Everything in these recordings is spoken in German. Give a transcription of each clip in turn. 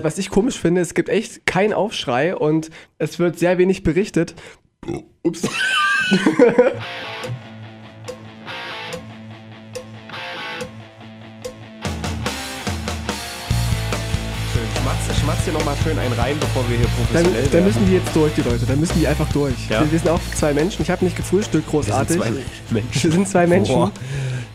Was ich komisch finde, es gibt echt keinen Aufschrei und es wird sehr wenig berichtet. Ups. Schön. Schmatz, schmatz hier nochmal schön einen rein, bevor wir hier Dann, professionell dann werden. müssen die jetzt durch, die Leute. Dann müssen die einfach durch. Ja? Wir, wir sind auch zwei Menschen. Ich habe nicht gefrühstückt, Wir großartig. sind zwei Menschen. Wir sind zwei Menschen. Boah.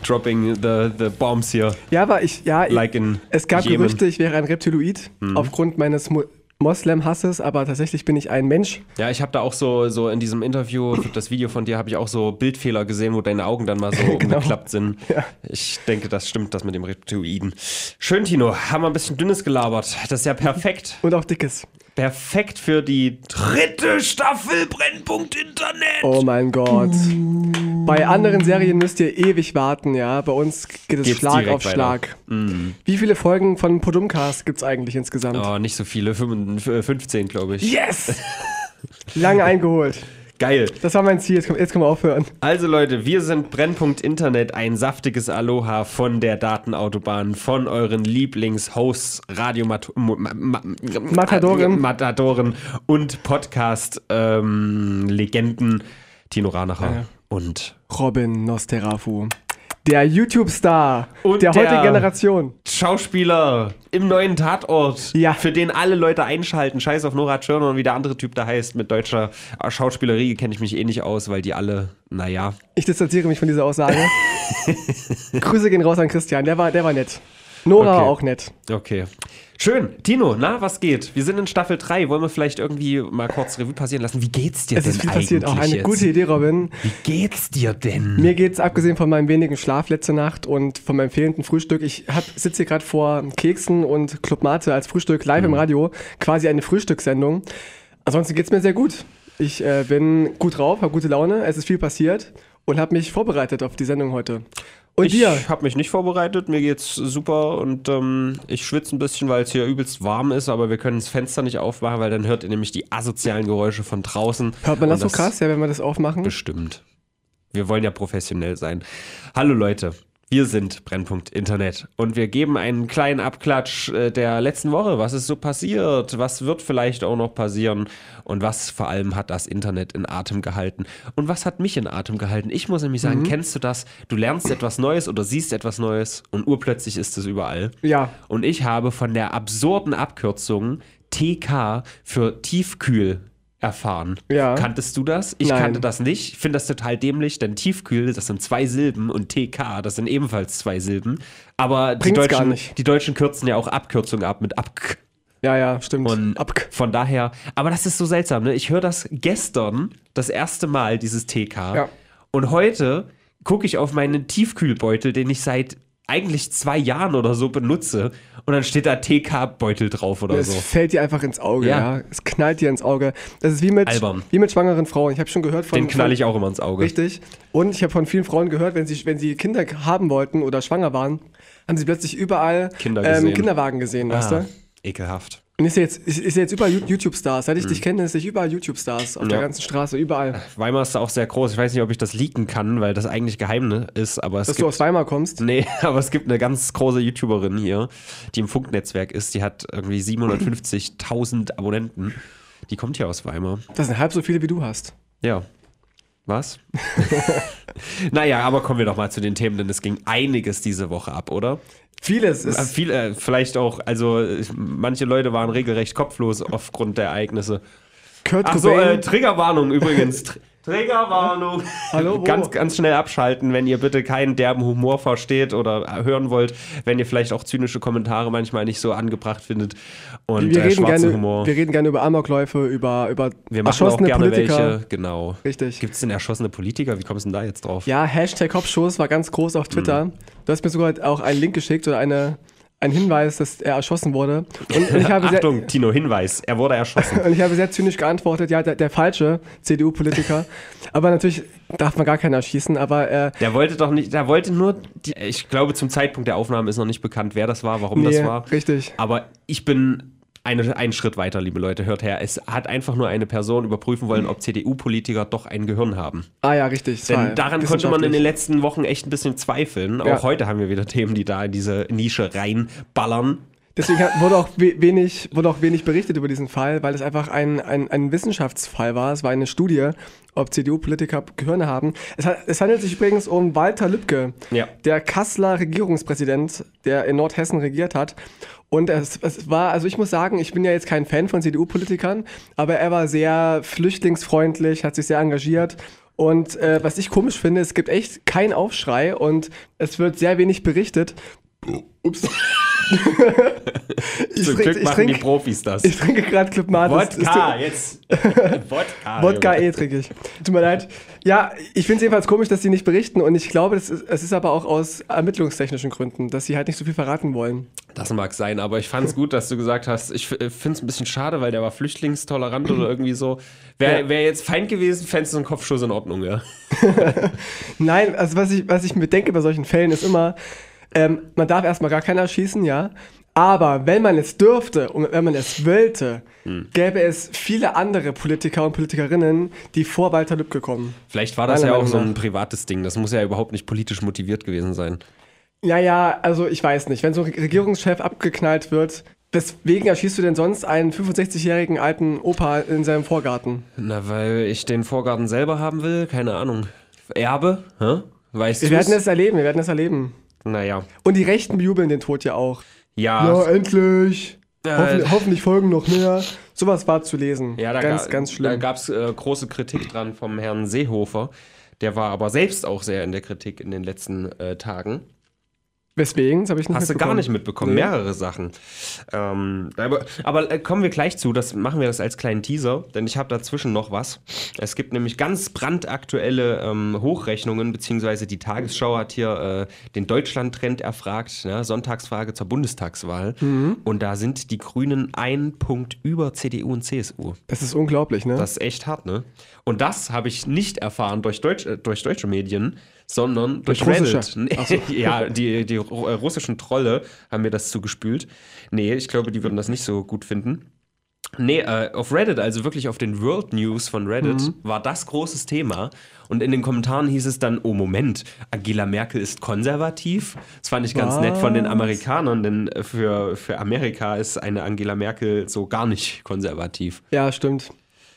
Dropping the, the bombs hier. Ja, aber ich, ja, Like in es gab Jemen. Gerüchte, ich wäre ein Reptiloid aufgrund meines Mo Moslem-Hasses, aber tatsächlich bin ich ein Mensch. Ja, ich habe da auch so, so in diesem Interview, das Video von dir, habe ich auch so Bildfehler gesehen, wo deine Augen dann mal so Genau. umgeklappt sind. Ich denke, das stimmt, das mit dem Reptiloiden. Schön, Tino. Haben wir ein bisschen dünnes gelabert. Das ist ja perfekt. Und auch dickes. Perfekt für die dritte Staffel Brennpunkt Internet. Oh mein Gott. Bei anderen Serien müsst ihr ewig warten, ja. Bei uns geht es Geht's Schlag auf. Schlag. Wie viele Folgen von Podumcast gibt es eigentlich insgesamt? Oh, nicht so viele. 15, glaube ich. Yes! Lange eingeholt. Geil. Das war mein Ziel. Jetzt können, jetzt können wir aufhören. Also Leute, wir sind Brennpunkt Internet, ein saftiges Aloha von der Datenautobahn, von euren Lieblingshosts, Radiomadoren Matadoren. Matadoren und Podcast-Legenden Tino Ranacher Ja. und Robin Nosterafu. Der YouTube-Star Und der, der- heutigen Generation. Schauspieler im neuen Tatort, Ja. für den alle Leute einschalten. Scheiß auf Nora Tschirner und wie der andere Typ da heißt. Mit deutscher Schauspielerie kenne ich mich eh nicht aus, weil die alle, naja, Ich distanziere mich von dieser Aussage. Grüße gehen raus an Christian. Der war, der war nett. Nora Okay. auch nett. Okay. Schön. Tino, na, was geht? Wir sind in Staffel 3. Wollen wir vielleicht irgendwie mal kurz Revue passieren lassen? Wie geht's dir Es denn ist viel eigentlich passiert. Auch eine jetzt? gute Idee, Robin. Wie geht's dir denn? Mir geht's abgesehen von meinem wenigen Schlaf letzte Nacht und von meinem fehlenden Frühstück. Ich sitze hier gerade vor Keksen und Club Mate als Frühstück live im Radio. Quasi eine Frühstückssendung. Ansonsten geht's mir sehr gut. Ich äh, bin gut drauf, habe gute Laune. Es ist viel passiert und habe mich vorbereitet auf die Sendung heute. Und ich dir? habe mich nicht vorbereitet, mir geht's super und ähm, ich schwitze ein bisschen, weil es hier übelst warm ist, aber wir können das Fenster nicht aufmachen, weil dann hört ihr nämlich die asozialen Geräusche von draußen. Hört man das Und so krass, ja, wenn wir das aufmachen? Bestimmt. Wir wollen ja professionell sein. Hallo Leute, wir sind Brennpunkt Internet und wir geben einen kleinen Abklatsch äh, der letzten Woche. Was ist so passiert? Was wird vielleicht auch noch passieren? Und was vor allem hat das Internet in Atem gehalten? Und was hat mich in Atem gehalten? Ich muss nämlich sagen, kennst du das? Du lernst etwas Neues oder siehst etwas Neues und urplötzlich ist es überall. Ja. Und ich habe von der absurden Abkürzung TK für Tiefkühl erfahren. Ja. Kanntest du das? Ich Nein. kannte das nicht. Ich finde das total dämlich, denn Tiefkühl, das sind zwei Silben und TK, das sind ebenfalls zwei Silben. Aber die Deutschen, die Deutschen kürzen ja auch Abkürzungen ab mit Abk. Ja, ja, stimmt. Und Abk. von daher, aber das ist so seltsam, ne? Ich höre das gestern das erste Mal, dieses TK. Ja. Und heute gucke ich auf meinen Tiefkühlbeutel, den ich seit eigentlich zwei Jahren oder so benutze. Und dann steht da TK-Beutel drauf oder Es so. fällt dir einfach ins Auge, ja. Ja. Es knallt dir ins Auge. Das ist wie mit, wie mit schwangeren Frauen. Ich habe schon gehört von. Den knall ich auch immer ins Auge. Richtig. Und ich habe von vielen Frauen gehört, wenn sie, wenn sie Kinder haben wollten oder schwanger waren, haben sie plötzlich überall Kinder ähm, gesehen. Kinderwagen gesehen, weißt Ah, du? ekelhaft. Und ist jetzt, ist, ist jetzt überall YouTube-Stars. Seit ich dich kenne, ist ich überall YouTube-Stars. Auf der Ja. ganzen Straße, überall. Weimar ist auch sehr groß. Ich weiß nicht, ob ich das leaken kann, weil das eigentlich geheim ne, ist, aber es Dass du gibt aus Weimar kommst. Nee, aber es gibt eine ganz große YouTuberin hier, die im Funknetzwerk ist. Die hat irgendwie 750.000 Abonnenten. Die kommt hier aus Weimar. Das sind halb so viele, wie du hast. Ja. Was? naja, aber kommen wir doch mal zu den Themen, denn es ging einiges diese Woche ab, oder? Vieles Äh, ist. Viel, äh, vielleicht auch, also äh, manche Leute waren regelrecht kopflos aufgrund der Ereignisse. Kurt Ach so, äh, Cobain. Triggerwarnung übrigens. Tr Triggerwarnung. Hallo? Ganz, ganz schnell abschalten, wenn ihr bitte keinen derben Humor versteht oder äh, hören wollt, wenn ihr vielleicht auch zynische Kommentare manchmal nicht so angebracht findet und wir, äh, reden schwarzen gerne, Humor. wir reden gerne über Amokläufe, über, über Wir machen auch erschossene gerne Politiker. welche, genau. Richtig. Gibt es denn erschossene Politiker? Wie kommst du denn da jetzt drauf? Ja, Hashtag Kopfschuss war ganz groß auf Twitter. Du hast mir sogar auch einen Link geschickt oder eine, einen Hinweis, dass er erschossen wurde. Und, und, ich habe sehr, Achtung, Tino, Hinweis, er wurde erschossen. und ich habe sehr zynisch geantwortet, ja, der, der falsche CDU-Politiker. aber natürlich darf man gar keinen erschießen, aber äh, Der wollte doch nicht, der wollte nur, die, ich glaube zum Zeitpunkt der Aufnahme ist noch nicht bekannt, wer das war, warum nee, das war. richtig. Aber ich bin eine, einen Schritt weiter, liebe Leute, hört her. Es hat einfach nur eine Person überprüfen wollen, ob CDU-Politiker doch ein Gehirn haben. Ah ja, richtig. Denn daran konnte man in den letzten Wochen echt ein bisschen zweifeln. Auch Ja. heute haben wir wieder Themen, die da in diese Nische reinballern. Deswegen hat, wurde, auch we wenig, wurde auch wenig berichtet über diesen Fall, weil es einfach ein, ein, ein Wissenschaftsfall war. Es war eine Studie, ob CDU-Politiker Gehirne haben. Es, hat, es, handelt sich übrigens um Walter Lübcke, Ja. der Kasseler Regierungspräsident, der in Nordhessen regiert hat. Und es, es war, also ich muss sagen, ich bin ja jetzt kein Fan von CDU-Politikern, aber er war sehr flüchtlingsfreundlich, hat sich sehr engagiert. Und äh, was ich komisch finde, es gibt echt keinen Aufschrei und es wird sehr wenig berichtet. Ups. ich Zum trink- Glück ich machen trinke die Profis das. ich trinke gerade Club. Es- es Wodka, jetzt. Wodka. Wodka eh trinke ich. Tut mir leid. Ja, ich finde es jedenfalls komisch, dass sie nicht berichten und ich glaube, das ist, es ist aber auch aus ermittlungstechnischen Gründen, dass sie halt nicht so viel verraten wollen. Das mag sein, aber ich fand es gut, dass du gesagt hast, ich finde es ein bisschen schade, weil der war flüchtlingstolerant oder irgendwie so. Wäre Ja. wär jetzt Feind gewesen, fändest du einen Kopfschuss in Ordnung, ja. Nein, also was ich, was ich mir denke bei solchen Fällen ist immer, ähm, man darf erstmal gar keiner schießen, ja. Aber wenn man es dürfte und wenn man es wollte, Hm. gäbe es viele andere Politiker und Politikerinnen, die vor Walter Lübcke kommen. Vielleicht war das Meiner ja auch Meinung so ein privates Ding. Das muss ja überhaupt nicht politisch motiviert gewesen sein. Ja, ja, also ich weiß nicht. Wenn so ein Regierungschef abgeknallt wird, weswegen erschießt du denn sonst einen 65-jährigen alten Opa in seinem Vorgarten? Na, weil ich den Vorgarten selber haben will, keine Ahnung. Erbe? Hä? Weißt Wir du? werden es erleben, wir werden es erleben. Naja. Und die Rechten bejubeln den Tod ja auch. Ja, endlich. Äh, Hoffentlich, hoffentlich folgen noch mehr. Sowas war zu lesen. ja da, ganz, ga- ganz da schlimm. gab es äh, große Kritik dran vom Herrn Seehofer. Der war aber selbst auch sehr in der Kritik in den letzten äh, Tagen. Weswegen? Das habe ich nicht Hast du gar nicht mitbekommen, Nee. mehrere Sachen. Ähm, aber aber äh, kommen wir gleich zu, das machen wir das als kleinen Teaser, denn ich habe dazwischen noch was. Es gibt nämlich ganz brandaktuelle ähm, Hochrechnungen, beziehungsweise die Tagesschau hat hier äh, den Deutschland-Trend erfragt, ne? Sonntagsfrage zur Bundestagswahl. Mhm. Und da sind die Grünen ein Punkt über CDU und CSU. Das ist unglaublich, ne? Das ist echt hart, ne? Und das habe ich nicht erfahren durch, Deutsch, äh, durch deutsche Medien, sondern durch russische. Reddit. Nee, ja, die, die äh, russischen Trolle haben mir das zugespült. Nee, ich glaube, die würden das nicht so gut finden. Nee, äh, auf Reddit, also wirklich auf den World News von Reddit, Mhm. war das großes Thema. Und in den Kommentaren hieß es dann, oh Moment, Angela Merkel ist konservativ. Das fand ich ganz Was? nett von den Amerikanern, denn für, für Amerika ist eine Angela Merkel so gar nicht konservativ. ja, stimmt.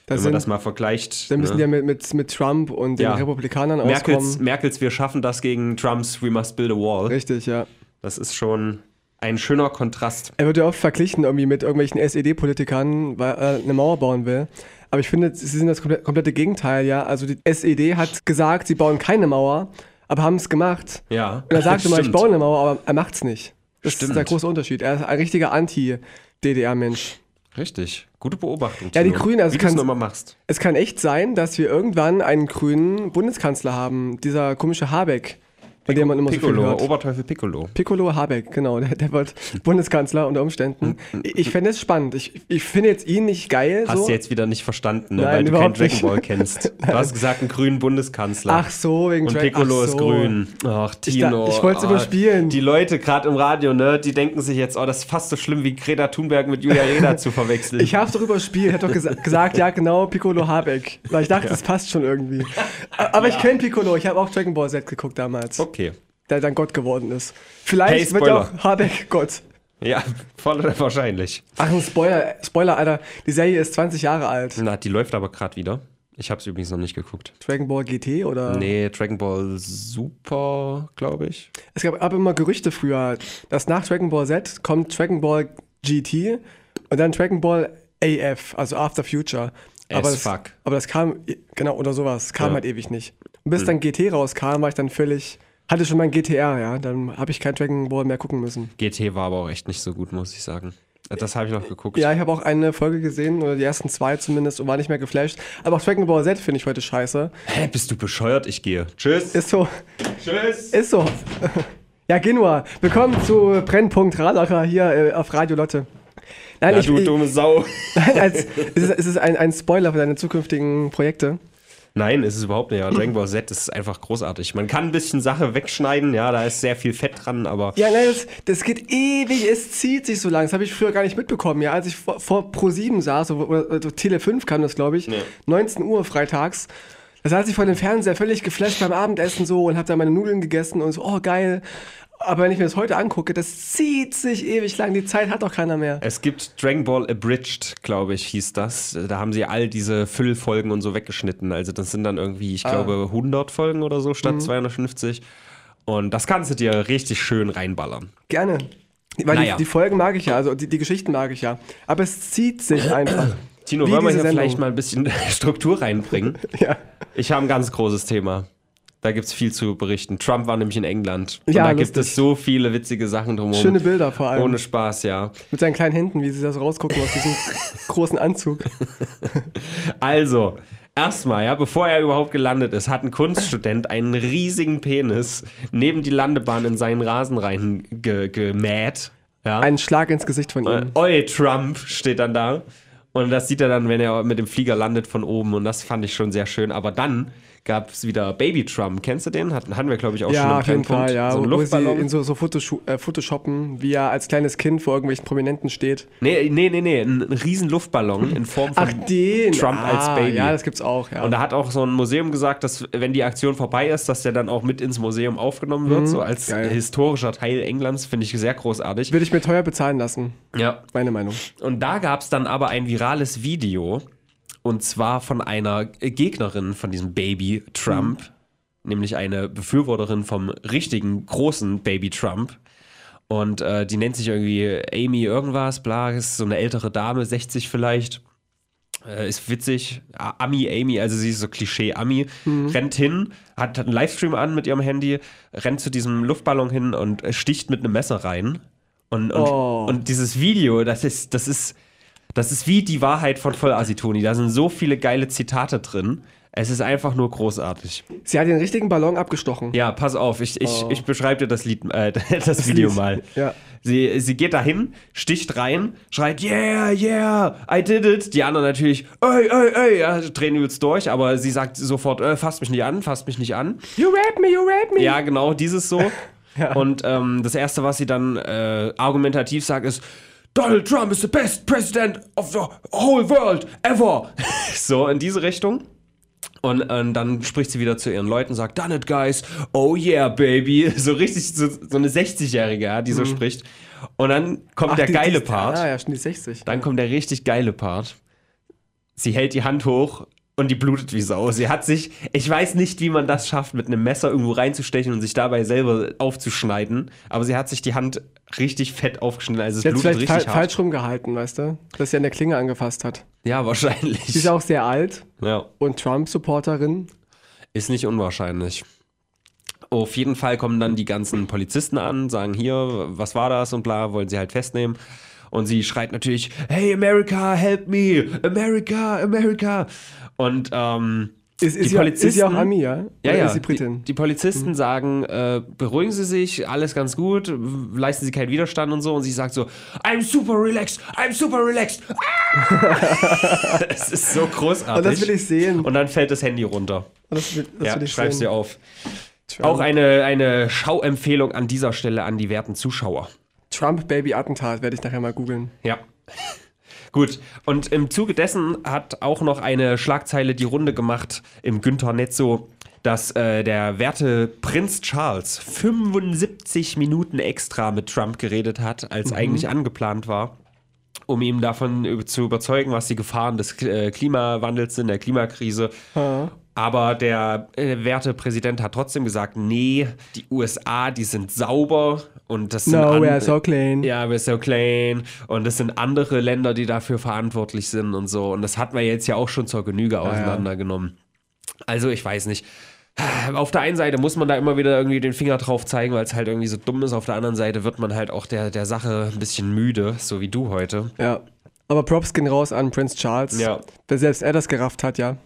Da, Wenn man sind, das mal vergleicht. da müssen die ne? ja mit, mit, mit Trump und Ja. den Republikanern Merkels, auskommen. Merkels, wir schaffen das gegen Trumps We Must Build a Wall. Richtig, ja. Das ist schon ein schöner Kontrast. Er wird ja oft verglichen irgendwie mit irgendwelchen SED-Politikern, weil er eine Mauer bauen will. Aber ich finde, sie sind das komple- komplette Gegenteil, ja. Also die SED hat gesagt, sie bauen keine Mauer, aber haben es gemacht. Ja. Und er sagt immer, ich baue eine Mauer, aber er macht's nicht. Das Stimmt. ist der große Unterschied. Er ist ein richtiger Anti-DDR-Mensch. Richtig. Gute Beobachtung. Ja, die. Grünen, also Wie du es immer machst. Es kann echt sein, dass wir irgendwann einen grünen Bundeskanzler haben. Dieser komische Habeck, von dem man immer so viel Piccolo, hört. Oberteufel Piccolo. Piccolo Habeck, genau. Der, der wird Bundeskanzler unter Umständen. Ich fände es spannend. Ich, ich finde jetzt ihn nicht geil. Hast so. du jetzt wieder nicht verstanden, ne? Nein, weil du keinen Dragon. Ball kennst. Du hast gesagt, einen grünen Bundeskanzler. Ach so, wegen Und Dra- Piccolo Ach ist so. grün. Ach, Ich da- Tino. ich wollt's Ah, überspielen. Die Leute gerade im Radio, ne, die denken sich jetzt, oh, das ist fast so schlimm wie Greta Thunberg mit Julia Reda zu verwechseln. Ich habe darüber gespielt, hätte doch gesa gesagt, ja genau, Piccolo Habeck. Weil ich dachte, das passt schon irgendwie. Aber ich kenne Piccolo, ich habe auch Dragon Ball Z geguckt damals, okay. Der dann Gott geworden ist. Vielleicht Hey, wird Spoiler. auch Habeck Gott. Ja, voll wahrscheinlich. Ach, ein Spoiler, Spoiler, Alter. Die Serie ist 20 Jahre alt. Na, die läuft aber gerade wieder. Ich habe es übrigens noch nicht geguckt. Dragon Ball GT oder? Nee, Dragon Ball Super, glaube ich. Es gab aber immer Gerüchte früher, dass nach Dragon Ball Z kommt Dragon Ball GT und dann Dragon Ball AF, also After Future. Aber As das, fuck. aber das kam, genau, oder sowas, kam Ja. Hm. halt ewig nicht. Und bis dann GT rauskam, war ich dann völlig, hatte schon mein GTR, ja, dann habe ich kein Dragon Ball mehr gucken müssen. GT war aber auch echt nicht so gut, muss ich sagen. Das habe ich noch geguckt. Ja, ich habe auch eine Folge gesehen, oder die ersten zwei zumindest, und war nicht mehr geflasht. Aber auch Dragon Ball Z finde ich heute scheiße. Hä, bist du bescheuert? Ich gehe. Tschüss. Ist so, Tschüss. ist so. Ja, Genua. Willkommen zu Brennpunkt Radacher hier äh, auf Radio Lotte. Nein, Ja, ich, du dumme Sau. nein als, es ist, es ist ein, ein Spoiler für deine zukünftigen Projekte. Nein, ist es überhaupt nicht. Ja, Dragon Ball Z ist einfach großartig. Man kann ein bisschen Sache wegschneiden, ja, da ist sehr viel Fett dran, aber Ja, nein, das, das geht ewig, es zieht sich so lang. Das habe ich früher gar nicht mitbekommen. Ja, als ich vor, vor Pro7 saß, oder, oder, Tele 5 kam das, glaube ich, Ja. 19 Uhr freitags. Da saß ich vor dem Fernseher völlig geflasht beim Abendessen so und habe da meine Nudeln gegessen und so, oh geil. Aber wenn ich mir das heute angucke, das zieht sich ewig lang. Die Zeit hat doch keiner mehr. Es gibt Dragon Ball Abridged, glaube ich, hieß das. Da haben sie all diese Füllfolgen und so weggeschnitten. Also das sind dann irgendwie, ich glaube, 100 Folgen oder so statt 250. Und das kannst du dir richtig schön reinballern. Gerne. Weil Naja. die, die Folgen mag ich ja, also die, die Geschichten mag ich ja. Aber es zieht sich einfach. Tino, wollen wir hier Sendung. vielleicht mal ein bisschen Struktur reinbringen? Ja. Ich habe ein ganz großes Thema. Da gibt es viel zu berichten. Trump war nämlich in England. Und Ja, da gibt lustig. es so viele witzige Sachen drumherum. Schöne Bilder vor allem. Ohne Spaß, ja. Mit seinen kleinen Händen, wie sie das rausgucken aus diesem großen Anzug. Also, erstmal, ja, bevor er überhaupt gelandet ist, hat ein Kunststudent einen riesigen Penis neben die Landebahn in seinen Rasen reingemäht. Ge gemäht, ja. Ein Schlag ins Gesicht von ihm. Oi, Trump steht dann da. Und das sieht er dann, wenn er mit dem Flieger landet von oben. Und das fand ich schon sehr schön. Aber dann gab es wieder Baby Trump. Kennst du den? Hatten, hatten wir, glaube ich, auch schon Ja, im auf jeden. Fall, ja. So ein wo, sie Luftballon. in so, so äh, Photoshoppen, wie er als kleines Kind vor irgendwelchen Prominenten steht. Nee, nee, nee, nee. Ein, ein riesen Luftballon in Form von Ach, den. Trump ah, als Baby. Ja, das gibt's auch, ja. Und da hat auch so ein Museum gesagt, dass wenn die Aktion vorbei ist, dass der dann auch mit ins Museum aufgenommen wird, so als Mhm. geil. historischer Teil Englands, finde ich sehr großartig. Würde ich mir teuer bezahlen lassen. Ja. Meine Meinung. Und da gab es dann aber ein virales Video und zwar von einer Gegnerin von diesem Baby Trump, nämlich eine Befürworterin vom richtigen großen Baby Trump. Und äh, die nennt sich irgendwie Amy irgendwas, bla, ist so eine ältere Dame, 60 vielleicht. Äh, ist witzig. Ami, Amy, also sie ist so Klischee-Ami, rennt hin, hat, hat einen Livestream an mit ihrem Handy, rennt zu diesem Luftballon hin und äh, sticht mit einem Messer rein. Und, und, Oh. und dieses Video, das ist, das ist, das ist wie die Wahrheit von Vollasitoni. Da sind so viele geile Zitate drin. Es ist einfach nur großartig. Sie hat den richtigen Ballon abgestochen. Ja, pass auf, ich, ich, Oh. ich beschreibe dir das Lied, äh, das, Video Lied. mal. Ja. Sie, sie geht dahin, sticht rein, schreit, yeah, yeah, I did it. Die anderen natürlich, ey, ey, ey, ja, drehen übelst durch, aber sie sagt sofort, äh, fasst mich nicht an, fasst mich nicht an. You rap me, you rap me. Ja, genau, dieses so. Ja. Und ähm, das Erste, was sie dann äh, argumentativ sagt, ist, Donald Trump is the best president of the whole world ever. so in diese Richtung. Und, und dann spricht sie wieder zu ihren Leuten, sagt, done it, guys. Oh yeah, baby. So richtig, so, so eine 60-Jährige, ja, die so spricht. Und dann kommt Mhm. Ach, der die- geile die- Part. Ah, ja, schon die 60. Dann kommt der richtig geile Part. Sie hält die Hand hoch und die blutet wie Sau. Sie hat sich, ich weiß nicht, wie man das schafft, mit einem Messer irgendwo reinzustechen und sich dabei selber aufzuschneiden, aber sie hat sich die Hand richtig fett aufgeschnitten. Also es Sie hat blutet vielleicht richtig fa hart. falsch rumgehalten, weißt du? Dass sie an der Klinge angefasst hat. Ja, wahrscheinlich. Sie ist auch sehr alt ja, und Trump-Supporterin. ist nicht unwahrscheinlich. Auf jeden Fall kommen dann die ganzen Polizisten an, sagen hier, was war das und bla, wollen sie halt festnehmen. Und sie schreit natürlich, hey America, help me, America, America. Und ähm, Ist, ist, Die ja, ist ja auch Polizisten- Ami, ja? Ja, Oder ja. ist sie Britin? Mhm. Die, die Polizisten sagen, äh, beruhigen Sie sich, alles ganz gut, leisten Sie keinen Widerstand und so. Und sie sagt so, I'm super relaxed, I'm super relaxed. Ah! Es ist so großartig. Und das will ich sehen. Und dann fällt das Handy runter. Und das will, das ja, will ich schreib's sehen. dir auf. Trump, Auch eine, eine Schauempfehlung an dieser Stelle an die werten Zuschauer. Trump-Baby-Attentat werde ich nachher mal googeln. Ja. Gut, und im Zuge dessen hat auch noch eine Schlagzeile die Runde gemacht im Günther Netzo, dass äh, der werte Prinz Charles 75 Minuten extra mit Trump geredet hat, als eigentlich angeplant war, um ihm davon zu überzeugen, was die Gefahren des äh, Klimawandels sind, der Klimakrise. Aber der äh, werte Präsident hat trotzdem gesagt, nee, die USA, die sind sauber und das sind No, an- we are so clean. ja, we're so clean. Und es sind andere Länder, die dafür verantwortlich sind und so. Und das hat man jetzt ja auch schon zur Genüge auseinandergenommen. Also, ich weiß nicht. Auf der einen Seite muss man da immer wieder irgendwie den Finger drauf zeigen, weil es halt irgendwie so dumm ist. Auf der anderen Seite wird man halt auch der, der Sache ein bisschen müde, so wie du heute. Ja. Aber Props gehen raus an Prince Charles. Ja. Wenn selbst er das gerafft hat, ja.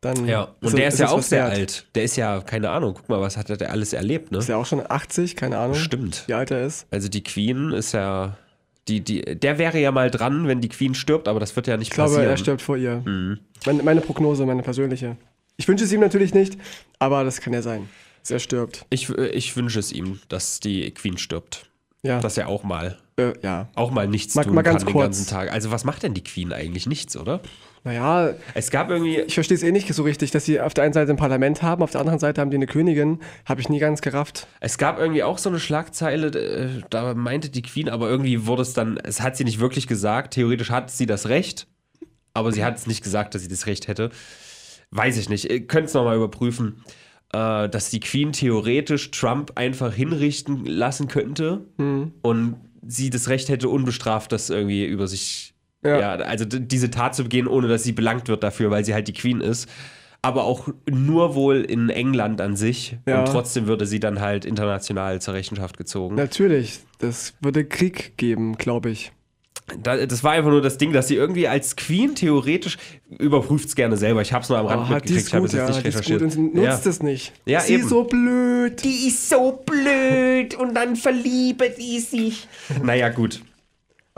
Dann Ja, und es- der ist ja es auch sehr wert. alt. Der ist ja, keine Ahnung, guck mal, was hat der alles erlebt, ne? Ist ja auch schon 80, keine Ahnung. Stimmt. Wie alt er ist. Also die Queen ist ja. Die, die, der wäre ja mal dran, wenn die Queen stirbt, aber das wird ja nicht Ich glaube, passieren. er stirbt vor ihr. Mhm. Meine, meine Prognose, meine persönliche. Ich wünsche es ihm natürlich nicht, aber das kann ja sein. Dass er stirbt. Ich, ich wünsche es ihm, dass die Queen stirbt. Ja. Dass er auch mal äh, ja. auch mal nichts Mal- tun mal ganz kann den kurz. ganzen Tag. Also was macht denn die Queen eigentlich? Nichts, oder? Naja, Es gab irgendwie, ich verstehe es eh nicht so richtig, dass sie auf der einen Seite ein Parlament haben, auf der anderen Seite haben die eine Königin. Habe ich nie ganz gerafft. es gab irgendwie auch so eine Schlagzeile, äh, da meinte die Queen, aber irgendwie wurde es dann, es hat sie nicht wirklich gesagt. Theoretisch hat sie das Recht, aber sie hat es nicht gesagt, dass sie das Recht hätte. Weiß ich nicht. Ihr könnt es nochmal überprüfen, äh, dass die Queen theoretisch Trump einfach hinrichten lassen könnte Hm. und sie das Recht hätte, unbestraft das irgendwie über sich, ja, Ja. also diese Tat zu begehen, ohne dass sie belangt wird dafür, weil sie halt die Queen ist. Aber auch nur wohl in England an sich. Ja. Und trotzdem würde sie dann halt international zur Rechenschaft gezogen. Natürlich, das würde Krieg geben, glaube ich. Da, das war einfach nur das Ding, dass sie irgendwie als Queen theoretisch überprüft es gerne selber. Ich habe es nur am Rand Oh, mitgekriegt, ist ich habe es ja, nicht die ist recherchiert. gut und sie nutzt ja. es nicht. Ja, sie eben. ist so blöd. Die ist so blöd und dann verliebe die sich. Naja, gut.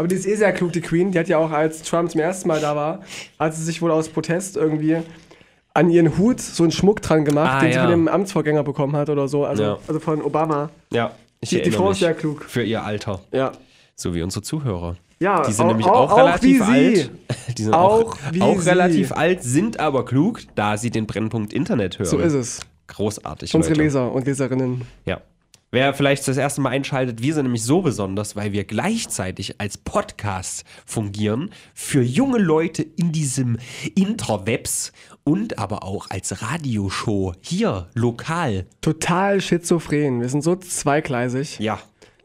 Aber die ist eh sehr klug, die Queen. Die hat ja auch, als Trump zum ersten Mal da war, hat sie sich wohl aus Protest irgendwie an ihren Hut so einen Schmuck dran gemacht, Ah, den sie ja. von dem Amtsvorgänger bekommen hat oder so. Also, Ja. also von Obama. Ja, ich Die, die Frau ist sehr klug. Für ihr Alter. Ja. So wie unsere Zuhörer. Ja, Die sind au- nämlich au- auch, auch relativ wie alt. sie. Die sind auch, Auch auch sie. relativ alt, sind aber klug, da sie den Brennpunkt Internet hören. So ist es. Großartig, Unsere Leute. Leser und Leserinnen. Ja. Wer vielleicht das erste Mal einschaltet, wir sind nämlich so besonders, weil wir gleichzeitig als Podcast fungieren für junge Leute in diesem Interwebs und aber auch als Radioshow hier lokal. Total schizophren. Wir sind so zweigleisig. Ja.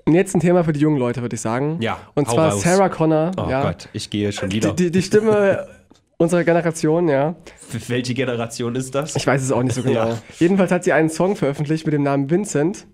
Und jetzt ein Thema für die jungen Leute, würde ich sagen. Ja, Und zwar raus. Sarah Connor. Oh ja. Gott, ich gehe schon Die, wieder. die, die Stimme unserer Generation, ja. Welche Generation ist das? Ich weiß es auch nicht so genau. Ja. Jedenfalls hat sie einen Song veröffentlicht mit dem Namen Vincent.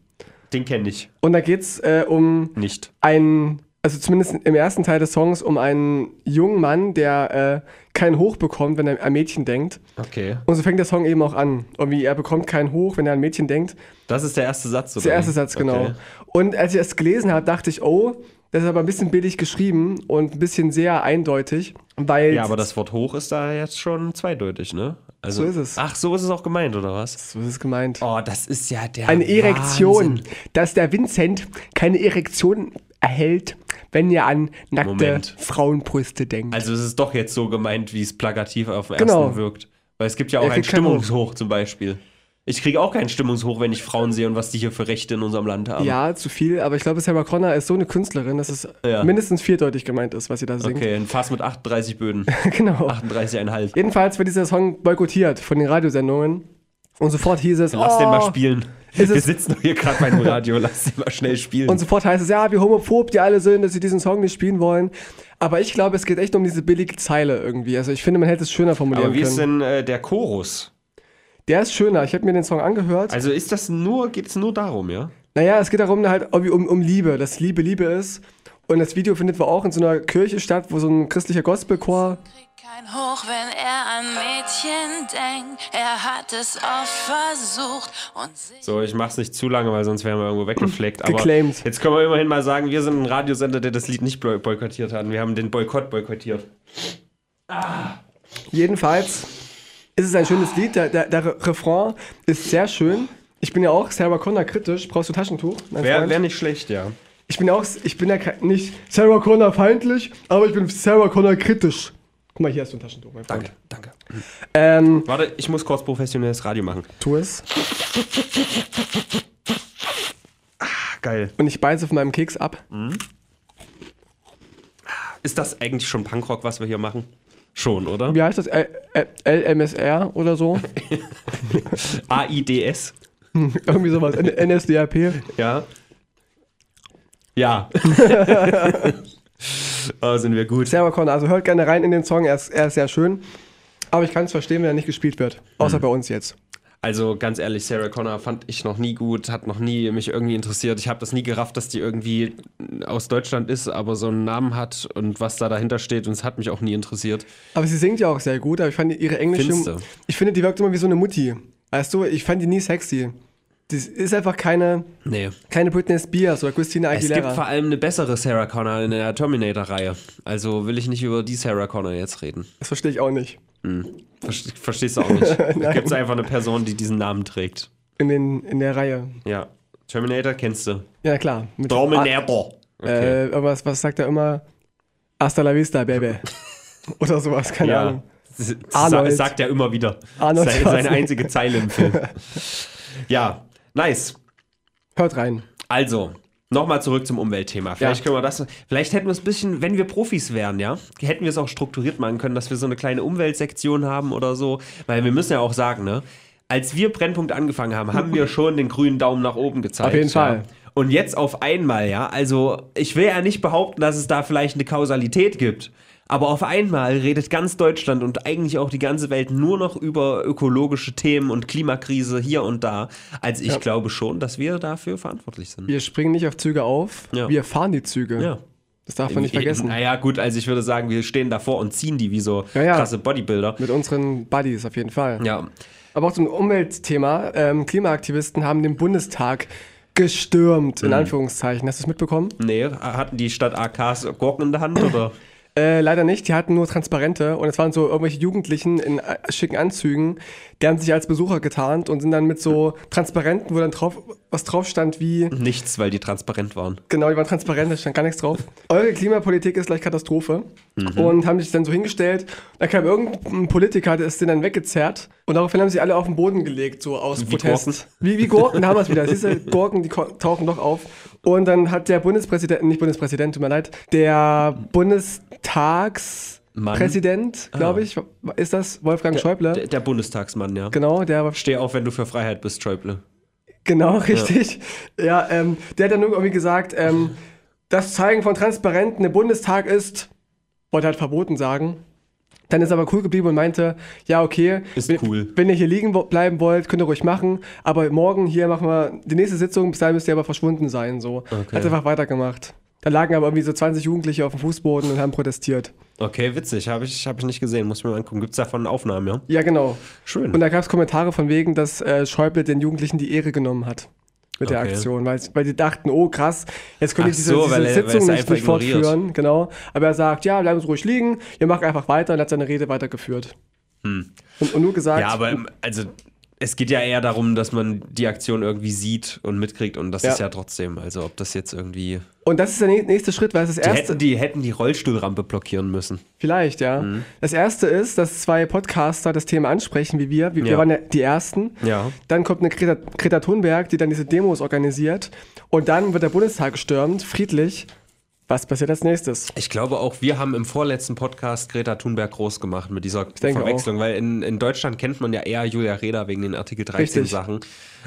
Den kenne ich Und da geht es äh, um nicht. einen, also zumindest im ersten Teil des Songs, um einen jungen Mann, der äh, keinen Hoch bekommt, wenn er an Mädchen denkt. Okay. Und so fängt der Song eben auch an. Irgendwie, er bekommt keinen Hoch, wenn er an Mädchen denkt. Das ist der erste Satz, oder? Der erste Satz, genau. Okay. Und als ich es gelesen habe, dachte ich, oh, das ist aber ein bisschen billig geschrieben und ein bisschen sehr eindeutig, weil. Ja, aber das Wort hoch ist da jetzt schon zweideutig, ne? Also, So ist es. Ach, so ist es auch gemeint, oder was? So ist es gemeint. Oh, das ist ja der. Eine Erektion. Wahnsinn. Dass der Vincent keine Erektion erhält, wenn er an nackte Moment. Frauenbrüste denkt. Also, es ist doch jetzt so gemeint, wie es plakativ auf den Genau. ersten wirkt. Weil es gibt ja auch Er ein Stimmungshoch zum Beispiel. Ich kriege auch keinen Stimmungshoch, wenn ich Frauen sehe und was die hier für Rechte in unserem Land haben. ja, zu viel, aber ich glaube, Sarah Connor ist so eine Künstlerin, dass es Ja. mindestens vierdeutig gemeint ist, was sie da singt. Okay, ein Fass mit 38 Böden. genau. 38,5. Jedenfalls wird dieser Song boykottiert von den Radiosendungen. Und sofort hieß es, Lass oh, den mal spielen. Ist Wir sitzen doch hier gerade beim Radio, lass den mal schnell spielen. Und sofort heißt es, ja, wie homophob die alle sind, dass sie diesen Song nicht spielen wollen. Aber ich glaube, es geht echt um diese billige Zeile irgendwie. Also ich finde, man hätte es schöner formulieren Aber wie können. ist denn äh, der Chorus? Der ist schöner. Ich habe mir den Song angehört. Also ist das nur, geht es nur darum, ja? Naja, es geht darum, halt um, um Liebe, dass Liebe Liebe ist. Und das Video findet wir auch in so einer Kirche statt, wo so ein christlicher Gospelchor. kein Hoch, wenn er an Mädchen denkt. Er hat es oft versucht So, ich mach's nicht zu lange, weil sonst wären wir irgendwo weggefleckt. Aber Geclaimed. jetzt können wir immerhin mal sagen, wir sind ein Radiosender, der das Lied nicht boy- boykottiert hat. Wir haben den Boykott boykottiert. Jedenfalls ist es ein schönes Lied. Der, der, der Re- Refrain ist sehr schön. Ich bin ja auch Sarah Connor kritisch. Brauchst du Taschentuch? Wäre wär nicht schlecht, ja. Ich bin ja auch, ich bin ja nicht Sarah Connor feindlich, aber ich bin Sarah Connor kritisch. Guck mal, hier hast du ein Taschentuch, mein Freund. Danke, danke. Ähm, Warte, ich muss kurz professionelles Radio machen. tu es. Ah, geil. Und ich beiße von meinem Keks ab. Ist das eigentlich schon Punkrock, was wir hier machen? Schon, oder? Wie heißt das? LMSR oder so? AIDS? Irgendwie sowas. NSDAP. Ja. Ja. oh, sind wir gut. Sarah Connor, also hört gerne rein in den Song, er ist, er ist sehr schön. Aber ich kann es verstehen, wenn er nicht gespielt wird. Außer bei uns jetzt. Also ganz ehrlich, Sarah Connor fand ich noch nie gut, hat noch nie mich irgendwie interessiert. Ich habe das nie gerafft, dass die irgendwie aus Deutschland ist, aber so einen Namen hat und was da dahinter steht und es hat mich auch nie interessiert. Aber sie singt ja auch sehr gut, aber ich fand ihre englische. Findste? Ich finde, die wirkt immer wie so eine Mutti. Weißt du, ich fand die nie sexy. Das ist einfach keine, Nee. keine Britney Spears oder Christina Es gibt vor Aguilera. allem eine bessere Sarah Connor in der Terminator-Reihe. Also will ich nicht über die Sarah Connor jetzt reden. Das verstehe ich auch nicht. Verste- Verstehst du auch nicht. Gibt es einfach eine Person, die diesen Namen trägt. In, den, in der Reihe. Ja. Terminator kennst du. Ja, klar. Mit Terminator. Äh, irgendwas, was sagt er immer? Hasta la vista, baby. Oder sowas, keine ja. Ahnung. Arnold. sa- sagt er immer wieder. Arnold seine, seine einzige Zeile im Film. ja, nice. Hört rein. Also, nochmal zurück zum Umweltthema. Vielleicht Ja. können wir das, vielleicht hätten wir es ein bisschen, wenn wir Profis wären, ja, hätten wir es auch strukturiert machen können, dass wir so eine kleine Umweltsektion haben oder so. Weil wir müssen ja auch sagen, ne, als wir Brennpunkt angefangen haben, haben wir schon den grünen Daumen nach oben gezeigt. Auf jeden ja. Fall. Und jetzt auf einmal, ja, also ich will ja nicht behaupten, dass es da vielleicht eine Kausalität gibt. Aber auf einmal redet ganz Deutschland und eigentlich auch die ganze Welt nur noch über ökologische Themen und Klimakrise hier und da. Also ich Ja. glaube schon, dass wir dafür verantwortlich sind. Wir springen nicht auf Züge auf, Ja. wir fahren die Züge. Ja. Das darf man nicht vergessen. Naja, gut, also ich würde sagen, wir stehen davor und ziehen die wie so Ja, krasse Bodybuilder. Mit unseren Buddies auf jeden Fall. Ja. Aber auch zum Umweltthema. Ähm, Klimaaktivisten haben den Bundestag gestürmt, Mhm. in Anführungszeichen. Hast du es mitbekommen? Nee, hatten die Stadt AKs Gurken in der Hand oder? Äh, leider nicht, die hatten nur Transparente und es waren so irgendwelche Jugendlichen in äh, schicken Anzügen, die haben sich als Besucher getarnt und sind dann mit so Transparenten, wo dann drauf, was drauf stand wie, Nichts, weil die transparent waren. genau, die waren transparent, da stand gar nichts drauf. Eure Klimapolitik ist gleich Katastrophe und haben sich dann so hingestellt. Da kam irgendein Politiker, der ist den dann weggezerrt und daraufhin haben sie alle auf den Boden gelegt, so aus Wie Protest. Gurken? Wie, wie Gurken, da haben wir es wieder. Siehst du, Gurken, die tauchen doch auf. Und dann hat der Bundespräsident, nicht Bundespräsident, tut mir leid, der Bundestagspräsident, Mann. glaube Ah. ich, ist das Wolfgang Schäuble. Der, der Bundestagsmann, ja. Genau, der Steh auf, wenn du für Freiheit bist, Schäuble. Genau, richtig. Ja, ähm, der hat dann irgendwie gesagt, ähm, das Zeigen von Transparenten im Bundestag ist, wollte halt verboten sagen. Dann ist er aber cool geblieben und meinte, ja, okay, Ist wenn, cool. wenn ihr hier liegen bleiben wollt, könnt ihr ruhig machen, aber morgen hier machen wir die nächste Sitzung, bis dahin müsst ihr aber verschwunden sein, so. Okay. Hat einfach weitergemacht. Da lagen aber irgendwie so 20 Jugendliche auf dem Fußboden und haben protestiert. Okay, witzig. Habe ich, hab ich nicht gesehen. Muss ich mir mal angucken. Gibt es davon Aufnahmen, ja? Ja, genau. Schön. Und da gab es Kommentare von wegen, dass äh, Schäuble den Jugendlichen die Ehre genommen hat mit der Okay. Aktion, weil, weil die dachten, oh krass, jetzt können die diese, so, diese weil weil Sitzung nicht, nicht fortführen. Genau. Aber er sagt, ja, bleiben Sie ruhig liegen, ihr macht einfach weiter und hat seine Rede weitergeführt. Und, und nur gesagt, Hm. ja, aber also es geht ja eher darum, dass man die Aktion irgendwie sieht und mitkriegt und das Ja. ist ja trotzdem, also ob das jetzt irgendwie. und das ist der nä- nächste Schritt, weil es das Die erste, hätten, die hätten die Rollstuhlrampe blockieren müssen. vielleicht, ja. Mhm. Das erste ist, dass zwei Podcaster das Thema ansprechen, wie wir. Wir, wir Ja. waren ja die Ersten. Ja. Dann kommt eine Greta, Greta Thunberg, die dann diese Demos organisiert. Und dann wird der Bundestag gestürmt, friedlich. Was passiert als nächstes? Ich glaube auch, wir haben im vorletzten Podcast Greta Thunberg groß gemacht mit dieser Verwechslung, weil in, in Deutschland kennt man ja eher Julia Reda wegen den Artikel 13 Richtig. Sachen.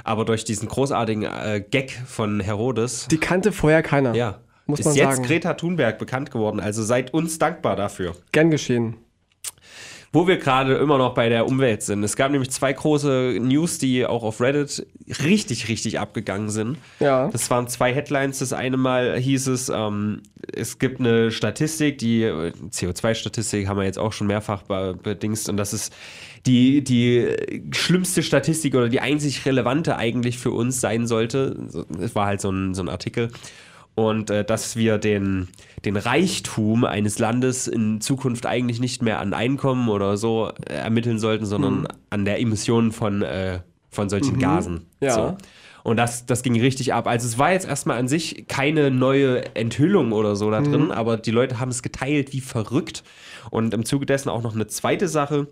Aber durch diesen großartigen äh, Gag von Herodes, Die kannte vorher keiner. ja, muss ist man jetzt sagen. Greta Thunberg bekannt geworden. Also seid uns dankbar dafür. Gern geschehen. Wo wir gerade immer noch bei der Umwelt sind. Es gab nämlich zwei große News, die auch auf Reddit richtig, richtig abgegangen sind. Ja. Das waren zwei Headlines. Das eine Mal hieß es, ähm, es gibt eine Statistik, die äh, CO2-Statistik haben wir jetzt auch schon mehrfach be bedingst und das ist die, die schlimmste Statistik oder die einzig relevante eigentlich für uns sein sollte. So, Es war halt so ein, so ein Artikel. Und äh, dass wir den, den Reichtum eines Landes in Zukunft eigentlich nicht mehr an Einkommen oder so äh, ermitteln sollten, sondern an der Emission von, äh, von solchen Gasen. Ja. So. Und das, das ging richtig ab. Also es war jetzt erstmal an sich keine neue Enthüllung oder so da drin, aber die Leute haben es geteilt wie verrückt. Und im Zuge dessen auch noch eine zweite Sache.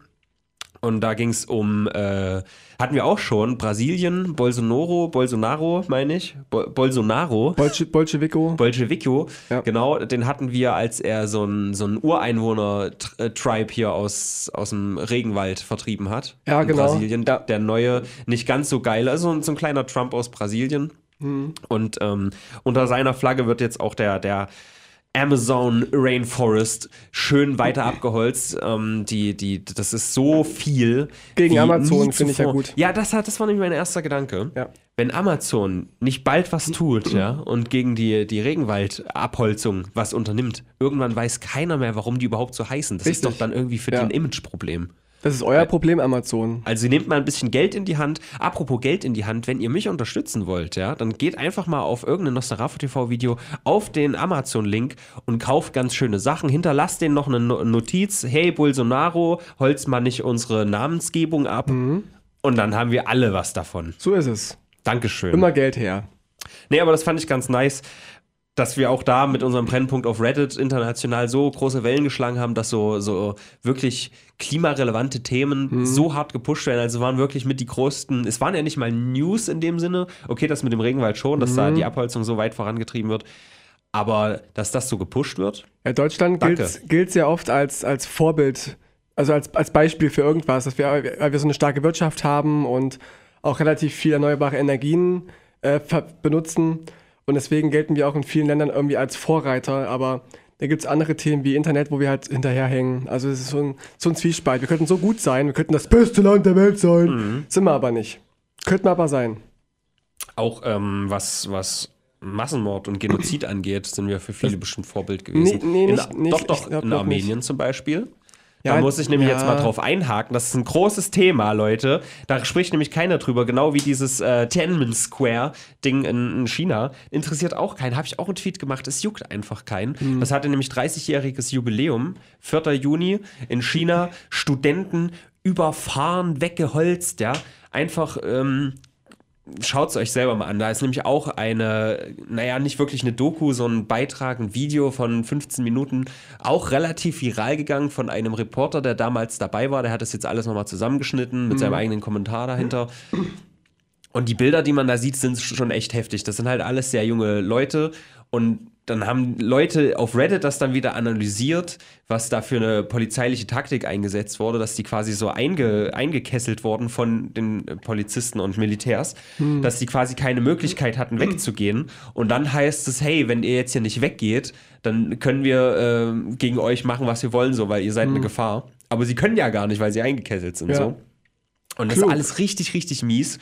Und da ging es um, äh, hatten wir auch schon, Brasilien, Bolsonaro, Bolsonaro, meine ich, Bo Bolsonaro. Bolsche, Bolschewiko. Bolschewiko, Ja. genau, den hatten wir, als er so ein, so ein Ureinwohner-Tribe hier aus, aus dem Regenwald vertrieben hat. Ja, in genau. Brasilien. Ja. Der neue, nicht ganz so geile, also so ein kleiner Trump aus Brasilien. Mhm. Und ähm, unter seiner Flagge wird jetzt auch der, der Amazon Rainforest schön weiter abgeholzt. Ähm, die, die, das ist so viel. Gegen Amazon finde ich ja gut. Ja, das, hat, das war nämlich mein erster Gedanke. Ja. Wenn Amazon nicht bald was tut, ja, und gegen die, die Regenwaldabholzung was unternimmt, irgendwann weiß keiner mehr, warum die überhaupt so heißen. Das ist Richtig. doch dann irgendwie für Ja. die ein Imageproblem. Das ist euer Problem, Amazon. Also nehmt mal ein bisschen Geld in die Hand. Apropos Geld in die Hand, wenn ihr mich unterstützen wollt, ja, dann geht einfach mal auf irgendein Nosferatu TV Video auf den Amazon-Link und kauft ganz schöne Sachen. Hinterlasst denen noch eine No- Notiz. Hey Bolsonaro, holst mal nicht unsere Namensgebung ab. Und dann haben wir alle was davon. So ist es. Dankeschön. Immer Geld her. Nee, aber das fand ich ganz nice. Dass wir auch da mit unserem Brennpunkt auf Reddit international so große Wellen geschlagen haben, dass so, so wirklich klimarelevante Themen Mhm. so hart gepusht werden. Also waren wirklich mit die größten, es waren ja nicht mal News in dem Sinne. Okay, das mit dem Regenwald schon, dass Mhm. da die Abholzung so weit vorangetrieben wird. Aber dass das so gepusht wird, Ja, Deutschland gilt, sehr oft als, als Vorbild, also als, als Beispiel für irgendwas, dass wir, weil wir so eine starke Wirtschaft haben und auch relativ viel erneuerbare Energien äh, benutzen. Und deswegen gelten wir auch in vielen Ländern irgendwie als Vorreiter. Aber da gibt es andere Themen wie Internet, wo wir halt hinterherhängen. Also es ist so ein, so ein Zwiespalt. Wir könnten so gut sein, wir könnten das beste Land der Welt sein. Mhm. Sind wir aber nicht. Könnten wir aber sein. auch ähm, was, was Massenmord und Genozid angeht, sind wir für viele bestimmt Vorbild gewesen. Nee, nee, in, nicht- nicht- doch, doch, in Armenien zum Beispiel. Ja, da muss ich nämlich ja. jetzt mal drauf einhaken. Das ist ein großes Thema, Leute. Da spricht nämlich keiner drüber. Genau wie dieses äh, Tiananmen Square-Ding in, in China. Interessiert auch keinen. Habe ich auch einen Tweet gemacht. Es juckt einfach keinen. Mhm. Das hatte nämlich 30-jähriges Jubiläum. 4. Juni in China. Studenten überfahren, weggeholzt, ja. Einfach ähm, Schaut es euch selber mal an. Da ist nämlich auch eine, naja, nicht wirklich eine Doku, so ein Beitrag, ein Video von 15 Minuten, auch relativ viral gegangen von einem Reporter, der damals dabei war. Der hat das jetzt alles nochmal zusammengeschnitten mit seinem eigenen Kommentar dahinter. Und die Bilder, die man da sieht, sind schon echt heftig. Das sind halt alles sehr junge Leute. Und dann haben Leute auf Reddit das dann wieder analysiert, was da für eine polizeiliche Taktik eingesetzt wurde, dass die quasi so einge, eingekesselt wurden von den Polizisten und Militärs, dass die quasi keine Möglichkeit hatten, wegzugehen. Und dann heißt es, hey, wenn ihr jetzt hier nicht weggeht, dann können wir äh, gegen euch machen, was wir wollen, so, weil ihr seid eine Gefahr. Aber sie können ja gar nicht, weil sie eingekesselt sind. Ja. So. Und das ist Klug. alles richtig, richtig mies.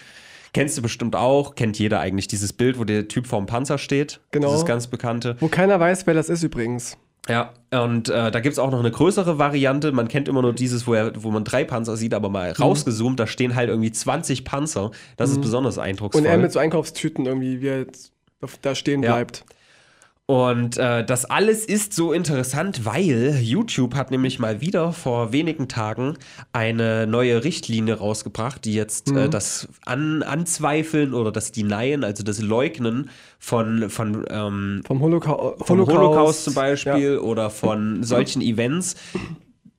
Kennst du bestimmt auch, kennt jeder eigentlich dieses Bild, wo der Typ vorm Panzer steht. Genau. Dieses ganz bekannte. Wo keiner weiß, wer das ist übrigens. Ja, und äh, da gibt es auch noch eine größere Variante. Man kennt immer nur dieses, wo, er, wo man drei Panzer sieht, aber mal Mhm. rausgezoomt, da stehen halt irgendwie 20 Panzer. Das ist besonders eindrucksvoll. Und er mit so Einkaufstüten irgendwie, wie er jetzt da stehen Ja. bleibt. Und äh, das alles ist so interessant, weil YouTube hat nämlich mal wieder vor wenigen Tagen eine neue Richtlinie rausgebracht, die jetzt Mhm. äh, das An Anzweifeln oder das Denyen, also das Leugnen von, von, ähm, Vom Holocau vom Holocaust, Holocaust, zum Beispiel oder von solchen Events.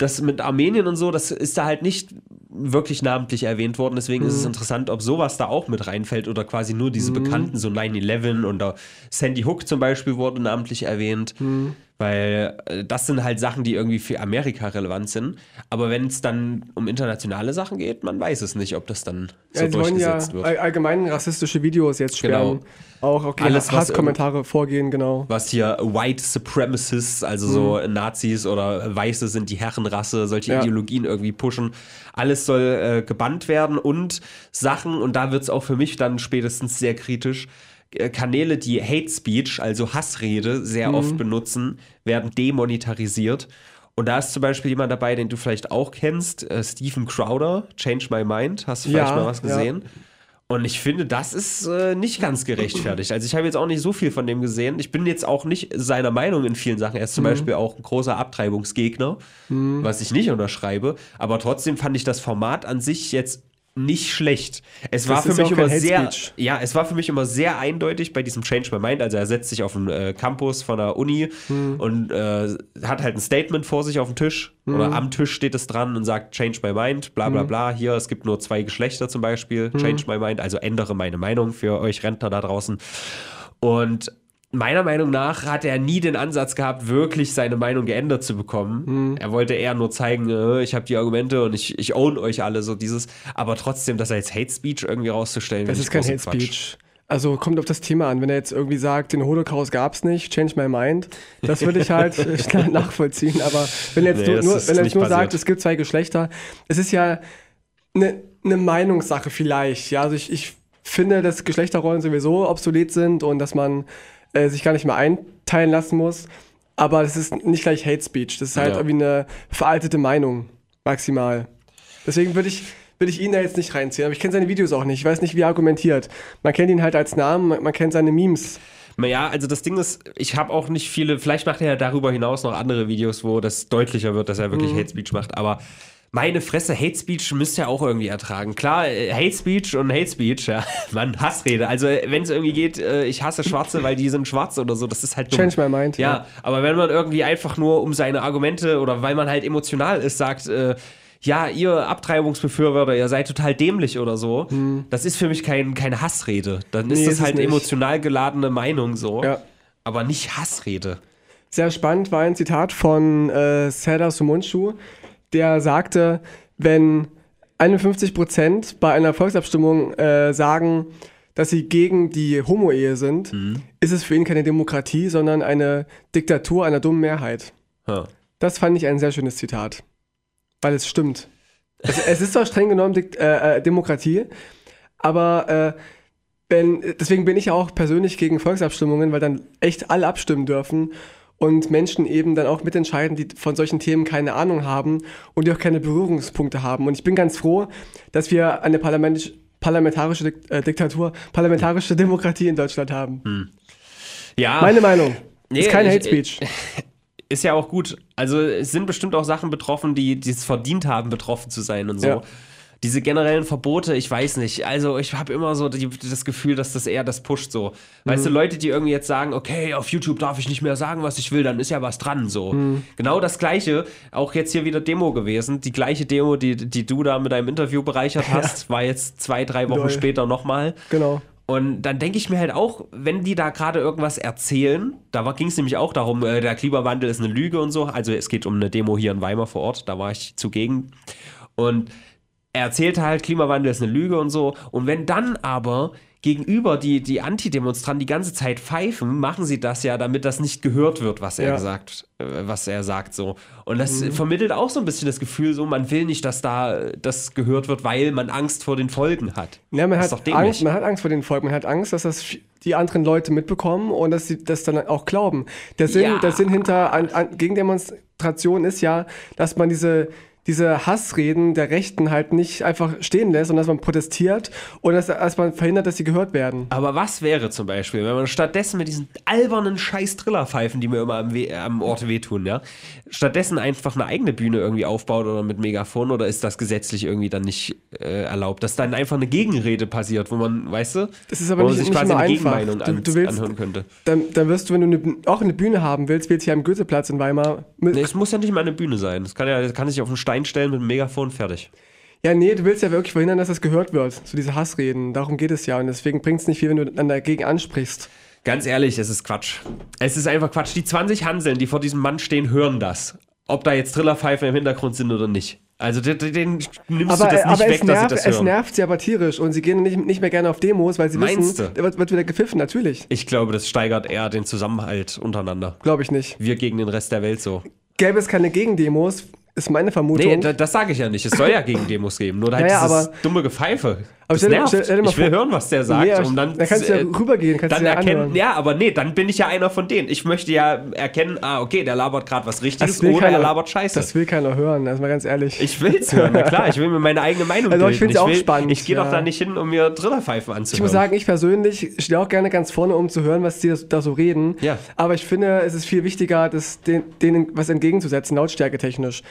Das mit Armenien und so, das ist da halt nicht wirklich namentlich erwähnt worden. Deswegen Mhm. ist es interessant, ob sowas da auch mit reinfällt oder quasi nur diese bekannten, so 9-11 und da Sandy Hook zum Beispiel wurde namentlich erwähnt. Mhm. Weil äh, das sind halt Sachen, die irgendwie für Amerika relevant sind. Aber wenn es dann um internationale Sachen geht, man weiß es nicht, ob das dann so Ja, wollen ja durchgesetzt wird. all- allgemein rassistische Videos jetzt sperren. Genau. Auch okay, Alles, was Hasskommentare vorgehen, genau. was hier White Supremacists, also so Nazis oder Weiße sind die Herrenrasse, solche Ja. Ideologien irgendwie pushen. Alles soll äh, gebannt werden und Sachen, und da wird es auch für mich dann spätestens sehr kritisch, Kanäle, die Hate Speech, also Hassrede, sehr oft benutzen, werden demonetarisiert. Und da ist zum Beispiel jemand dabei, den du vielleicht auch kennst, äh, Stephen Crowder, Change My Mind. Hast du vielleicht Ja, mal was ja. gesehen? Und ich finde, das ist äh, nicht ganz gerechtfertigt. Also ich habe jetzt auch nicht so viel von dem gesehen. Ich bin jetzt auch nicht seiner Meinung in vielen Sachen. Er ist zum Beispiel auch ein großer Abtreibungsgegner, was ich nicht unterschreibe. Aber trotzdem fand ich das Format an sich jetzt nicht schlecht. Es war für mich immer sehr, ja, es war für mich immer sehr eindeutig bei diesem Change My Mind. Also er setzt sich auf den äh, Campus von der Uni und äh, hat halt ein Statement vor sich auf dem Tisch oder am Tisch steht es dran und sagt Change My Mind, bla bla bla. Hier, es gibt nur zwei Geschlechter zum Beispiel. Change My Mind, also ändere meine Meinung für euch Rentner da draußen. Und meiner Meinung nach hat er nie den Ansatz gehabt, wirklich seine Meinung geändert zu bekommen. Er wollte eher nur zeigen, äh, ich habe die Argumente und ich, ich own euch alle, so dieses. Aber trotzdem, das als Hate Speech irgendwie rauszustellen, Das ist kein Hate Quatsch. Speech. Also kommt auf das Thema an. Wenn er jetzt irgendwie sagt, den Holocaust gab es nicht, change my mind, das würde ich halt nachvollziehen. Aber wenn er jetzt Nee, nur, wenn er jetzt nur passiert. sagt, es gibt zwei Geschlechter, es ist ja eine ne Meinungssache vielleicht. Ja, also ich, ich finde, dass Geschlechterrollen sowieso obsolet sind und dass man äh, sich gar nicht mehr einteilen lassen muss. Aber das ist nicht gleich Hate Speech. Das ist halt Ja. irgendwie eine veraltete Meinung, maximal. Deswegen würde ich, würde ich ihn da jetzt nicht reinziehen. Aber ich kenne seine Videos auch nicht. Ich weiß nicht, wie er argumentiert. Man kennt ihn halt als Namen, man, man kennt seine Memes. Ja, also das Ding ist, ich habe auch nicht viele, vielleicht macht er ja darüber hinaus noch andere Videos, wo das deutlicher wird, dass er wirklich Mhm. Hate Speech macht, aber meine Fresse, Hate Speech müsst ihr auch irgendwie ertragen. Klar, äh, Hate Speech und Hate Speech, ja, Mann, Hassrede. Also, wenn es irgendwie geht, äh, ich hasse Schwarze, weil die sind schwarz oder so, das ist halt dumm. Change my mind. Ja, aber wenn man irgendwie einfach nur um seine Argumente oder weil man halt emotional ist, sagt, äh, ja, ihr Abtreibungsbefürworter, ihr seid total dämlich oder so, das ist für mich kein, keine Hassrede. Dann ist Nee, das ist halt nicht. emotional geladene Meinung so. Ja. Aber nicht Hassrede. Sehr spannend war ein Zitat von äh, Serdar Sumunchu, der sagte, wenn 51 Prozent bei einer Volksabstimmung äh, sagen, dass sie gegen die Homo-Ehe sind, ist es für ihn keine Demokratie, sondern eine Diktatur einer dummen Mehrheit. Ja. Das fand ich ein sehr schönes Zitat, weil es stimmt. Es, es ist zwar streng genommen Dik äh, äh, Demokratie, aber äh, wenn, deswegen bin ich auch persönlich gegen Volksabstimmungen, weil dann echt alle abstimmen dürfen und Menschen eben dann auch mitentscheiden, die von solchen Themen keine Ahnung haben und die auch keine Berührungspunkte haben. Und ich bin ganz froh, dass wir eine parlamentisch, parlamentarische äh, Diktatur, parlamentarische Demokratie in Deutschland haben. Ja. Meine Meinung. Nee, ist kein Hate Speech. ist ja auch gut. Also es sind bestimmt auch Sachen betroffen, die die es verdient haben, betroffen zu sein und so. Ja. Diese generellen Verbote, ich weiß nicht. Also ich habe immer so die, das Gefühl, dass das eher das pusht so. Weißt du, Mhm. Leute, die irgendwie jetzt sagen, okay, auf YouTube darf ich nicht mehr sagen, was ich will, dann ist ja was dran so. Mhm. Genau das gleiche, auch jetzt hier wieder Demo gewesen. Die gleiche Demo, die, die du da mit deinem Interview bereichert hast, war jetzt zwei, drei Wochen Lol. später nochmal. Genau. Und dann denke ich mir halt auch, wenn die da gerade irgendwas erzählen, da ging es nämlich auch darum, äh, der Klimawandel ist eine Lüge und so. Also es geht um eine Demo hier in Weimar vor Ort, da war ich zugegen. Und er erzählte halt, Klimawandel ist eine Lüge und so. Und wenn dann aber gegenüber die, die Antidemonstranten die ganze Zeit pfeifen, machen sie das ja, damit das nicht gehört wird, was er Ja. sagt, äh, was er sagt so. Und das vermittelt auch so ein bisschen das Gefühl, so man will nicht, dass da das gehört wird, weil man Angst vor den Folgen hat. Ja, man hat. Angst, man hat Angst vor den Volk, man hat Angst, dass das die anderen Leute mitbekommen und dass sie das dann auch glauben. Der Sinn, Ja. der Sinn hinter an, an, Gegendemonstrationen ist ja, dass man diese, diese Hassreden der Rechten halt nicht einfach stehen lässt, sondern dass man protestiert und dass, dass man verhindert, dass sie gehört werden. Aber was wäre zum Beispiel, wenn man stattdessen mit diesen albernen scheiß Trillerpfeifen, die mir immer am, We am Ort wehtun, ja, stattdessen einfach eine eigene Bühne irgendwie aufbaut oder mit Megafon oder ist das gesetzlich irgendwie dann nicht äh, erlaubt, dass dann einfach eine Gegenrede passiert, wo man, weißt du, Das ist aber wo man nicht- sich nicht quasi eine einfach. Gegenmeinung Du- an, du willst- anhören könnte. Dann, dann wirst du, wenn du eine, auch eine Bühne haben willst, willst du hier am Goetheplatz in Weimar. Nee, es muss ja nicht mal eine Bühne sein. Es kann ja, das kann sich auf einen Stein stellen mit einem Megafon, fertig. Ja, nee, du willst ja wirklich verhindern, dass das gehört wird. So diese Hassreden. Darum geht es ja. Und deswegen bringt es nicht viel, wenn du dann dagegen ansprichst. Ganz ehrlich, es ist Quatsch. Es ist einfach Quatsch. Die 20 Hanseln, die vor diesem Mann stehen, hören das. Ob da jetzt Trillerpfeifen im Hintergrund sind oder nicht. Also den, den nimmst Aber, du das nicht aber weg, es, dass sie nervt, das es hören. nervt sie aber tierisch und sie gehen nicht, nicht mehr gerne auf Demos, weil sie Meinst wissen, da wird, wird wieder gepfiffen, natürlich. Ich glaube, das steigert eher den Zusammenhalt untereinander. Glaube ich nicht. Wir gegen den Rest der Welt so. Gäbe es keine Gegendemos, ist meine Vermutung. Nee, da, das sage ich ja nicht. Es soll ja gegen Demos geben. Nur halt Naja, dieses aber- dumme Gefeife. Aber das stell nervt. stell- stell mal ich will vor- hören, was der sagt. Nee, um dann, dann kannst du ja rübergehen, kannst dann du ja erkennen, anhören. ja, aber nee, dann bin ich ja einer von denen. Ich möchte ja erkennen, ah, okay, der labert gerade was Richtiges oder er keiner- labert Scheiße. Das will keiner hören, also mal ganz ehrlich. Ich will's hören, na klar, ich will mir meine eigene Meinung Also ich bilden. find's auch will, spannend, Ich gehe doch ja. da nicht hin, um mir Trillerpfeifen anzuhören. Ich muss sagen, ich persönlich stehe auch gerne ganz vorne, um zu hören, was die da so reden. Ja. Aber ich finde, es ist viel wichtiger, das, den, denen was entgegenzusetzen, lautstärketechnisch.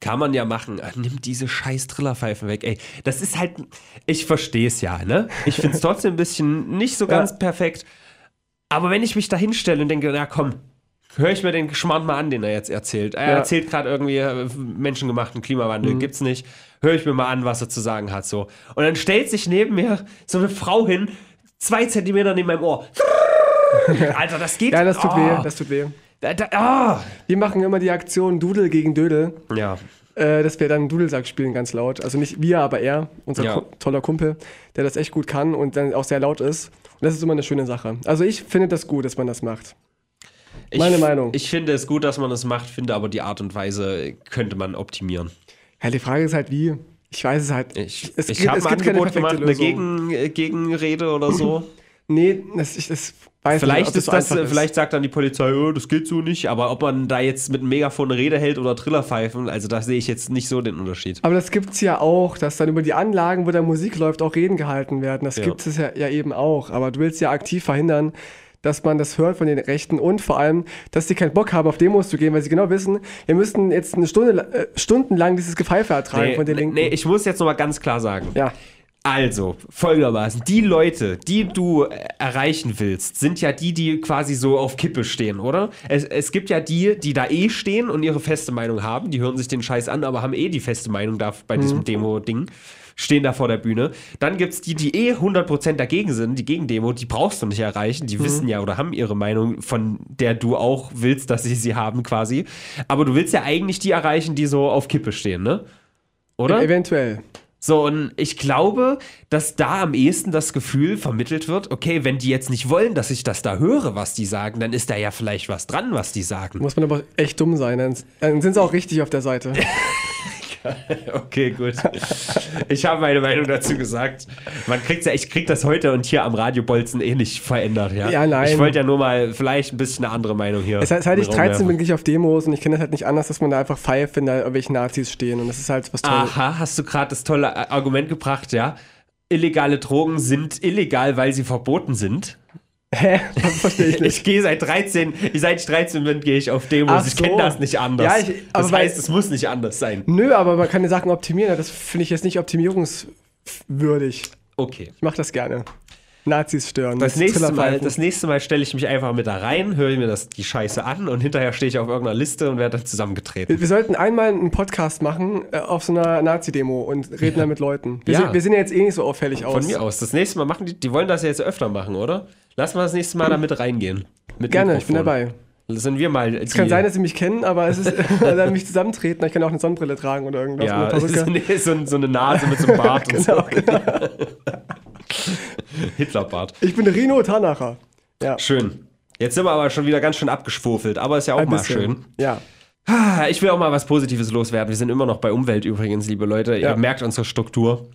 Kann man ja machen. Ah, Nimm diese scheiß Trillerpfeifen weg. Ey, das ist halt. Ich verstehe es ja, ne? Ich finde es trotzdem ein bisschen nicht so ganz Ja. perfekt. Aber wenn ich mich da hinstelle und denke, na komm, höre ich mir den Schmarrn mal an, den er jetzt erzählt. Er Ja. erzählt gerade irgendwie äh, menschengemachten Klimawandel, gibt's nicht. Höre ich mir mal an, was er zu sagen hat. so. Und dann stellt sich neben mir so eine Frau hin, zwei Zentimeter neben meinem Ohr. Alter, das geht. Ja, das tut oh, weh, das tut weh. Da, da, ah. Wir machen immer die Aktion Dudel gegen Dödel, Ja. äh, dass wir dann Dudelsack spielen ganz laut. Also nicht wir, aber er, unser Ja. Toller Kumpel, der das echt gut kann und dann auch sehr laut ist. Und das ist immer eine schöne Sache. Also ich finde das gut, dass man das macht. Ich, Meine Meinung. Ich finde es gut, dass man das macht, finde aber die Art und Weise könnte man optimieren. Ja, die Frage ist halt wie. Ich weiß es halt. Ich, es ich habe ein Angebot gemacht, eine. Gegen, äh, Gegenrede oder so. Nee, das, ich das weiß vielleicht nicht, ob ist das, äh, vielleicht sagt dann die Polizei, oh, das geht so nicht, aber ob man da jetzt mit einem Megafon eine Rede hält oder Trillerpfeifen, also da sehe ich jetzt nicht so den Unterschied. Aber das gibt's ja auch, dass dann über die Anlagen, wo da Musik läuft, auch Reden gehalten werden. Das Ja. gibt es ja, ja eben auch. Aber du willst ja aktiv verhindern, dass man das hört von den Rechten und vor allem, dass sie keinen Bock haben, auf Demos zu gehen, weil sie genau wissen, wir müssten jetzt eine Stunde, äh, stundenlang dieses Gepfeife ertragen von den Linken. nee, ich muss jetzt nochmal ganz klar sagen. ja. Also, folgendermaßen, die Leute, die du äh, erreichen willst, sind ja die, die quasi so auf Kippe stehen, oder? Es, es gibt ja die, die da eh stehen und ihre feste Meinung haben, die hören sich den Scheiß an, aber haben eh die feste Meinung da bei diesem Demo-Ding, stehen da vor der Bühne. Dann gibt's die, die eh 100% dagegen sind, die Gegendemo, die brauchst du nicht erreichen, die wissen ja oder haben ihre Meinung, von der du auch willst, dass sie sie haben quasi. Aber du willst ja eigentlich die erreichen, die so auf Kippe stehen, ne? Oder? Eventuell. So, und ich glaube, dass da am ehesten das Gefühl vermittelt wird, okay, wenn die jetzt nicht wollen, dass ich das da höre, was die sagen, dann ist da ja vielleicht was dran, was die sagen. Muss man aber echt dumm sein, dann, sind sie auch richtig auf der Seite. Okay, gut. Ich habe meine Meinung dazu gesagt. Man kriegt ja, ich krieg das heute und hier am Radio Bolzen eh nicht verändert, ja. Ja, nein. Ich wollte ja nur mal vielleicht ein bisschen eine andere Meinung hier. Es heißt, seit ich den Raum 13 bin, gehe ich auf Demos und ich kenne das halt nicht anders, dass man da einfach pfeift, wenn da irgendwelche Nazis stehen und das ist halt was Tolles. Aha, hast du gerade das tolle Argument gebracht, ja? Illegale Drogen sind illegal, weil sie verboten sind. Hä? Das verstehe ich nicht. Ich gehe seit 13, seit ich 13 bin, gehe ich auf Demos. Ach ich so. kenne das nicht anders. Ja, ich- das heißt, es muss nicht anders sein. Nö, aber man kann die Sachen optimieren. Das finde ich jetzt nicht optimierungswürdig. Okay. Ich mache das gerne. Nazis stören. Das nächste, Mal, das nächste Mal stelle ich mich einfach mit da rein, höre mir das, die Scheiße an und hinterher stehe ich auf irgendeiner Liste und werde dann zusammengetreten. wir, wir sollten einmal einen Podcast machen äh, auf so einer Nazi-Demo und reden dann mit Leuten. Wir, Ja. sind, wir sehen ja jetzt eh nicht so auffällig aus. Von mir aus. Das nächste Mal machen die, die wollen das ja jetzt öfter machen, oder? Lass mal das nächste Mal damit reingehen. Mit Gerne, ich bin Mikrofon. dabei. Sind wir mal. Es kann sein, dass sie mich kennen, aber es ist, dann mich zusammentreten. Ich kann auch eine Sonnenbrille tragen oder irgendwas. ja, Perücke. nee, so, so eine Nase mit so einem Bart und so. Genau, Hitlerbart. Ich bin Rino Tanacher. Ja, Schön. Jetzt sind wir aber schon wieder ganz schön abgeschwofelt, aber ist ja auch ein mal bisschen. schön. Ja. Ah, Ich will auch mal was Positives loswerden. Wir sind immer noch bei Umwelt übrigens, liebe Leute. Ja. Ihr merkt unsere Struktur.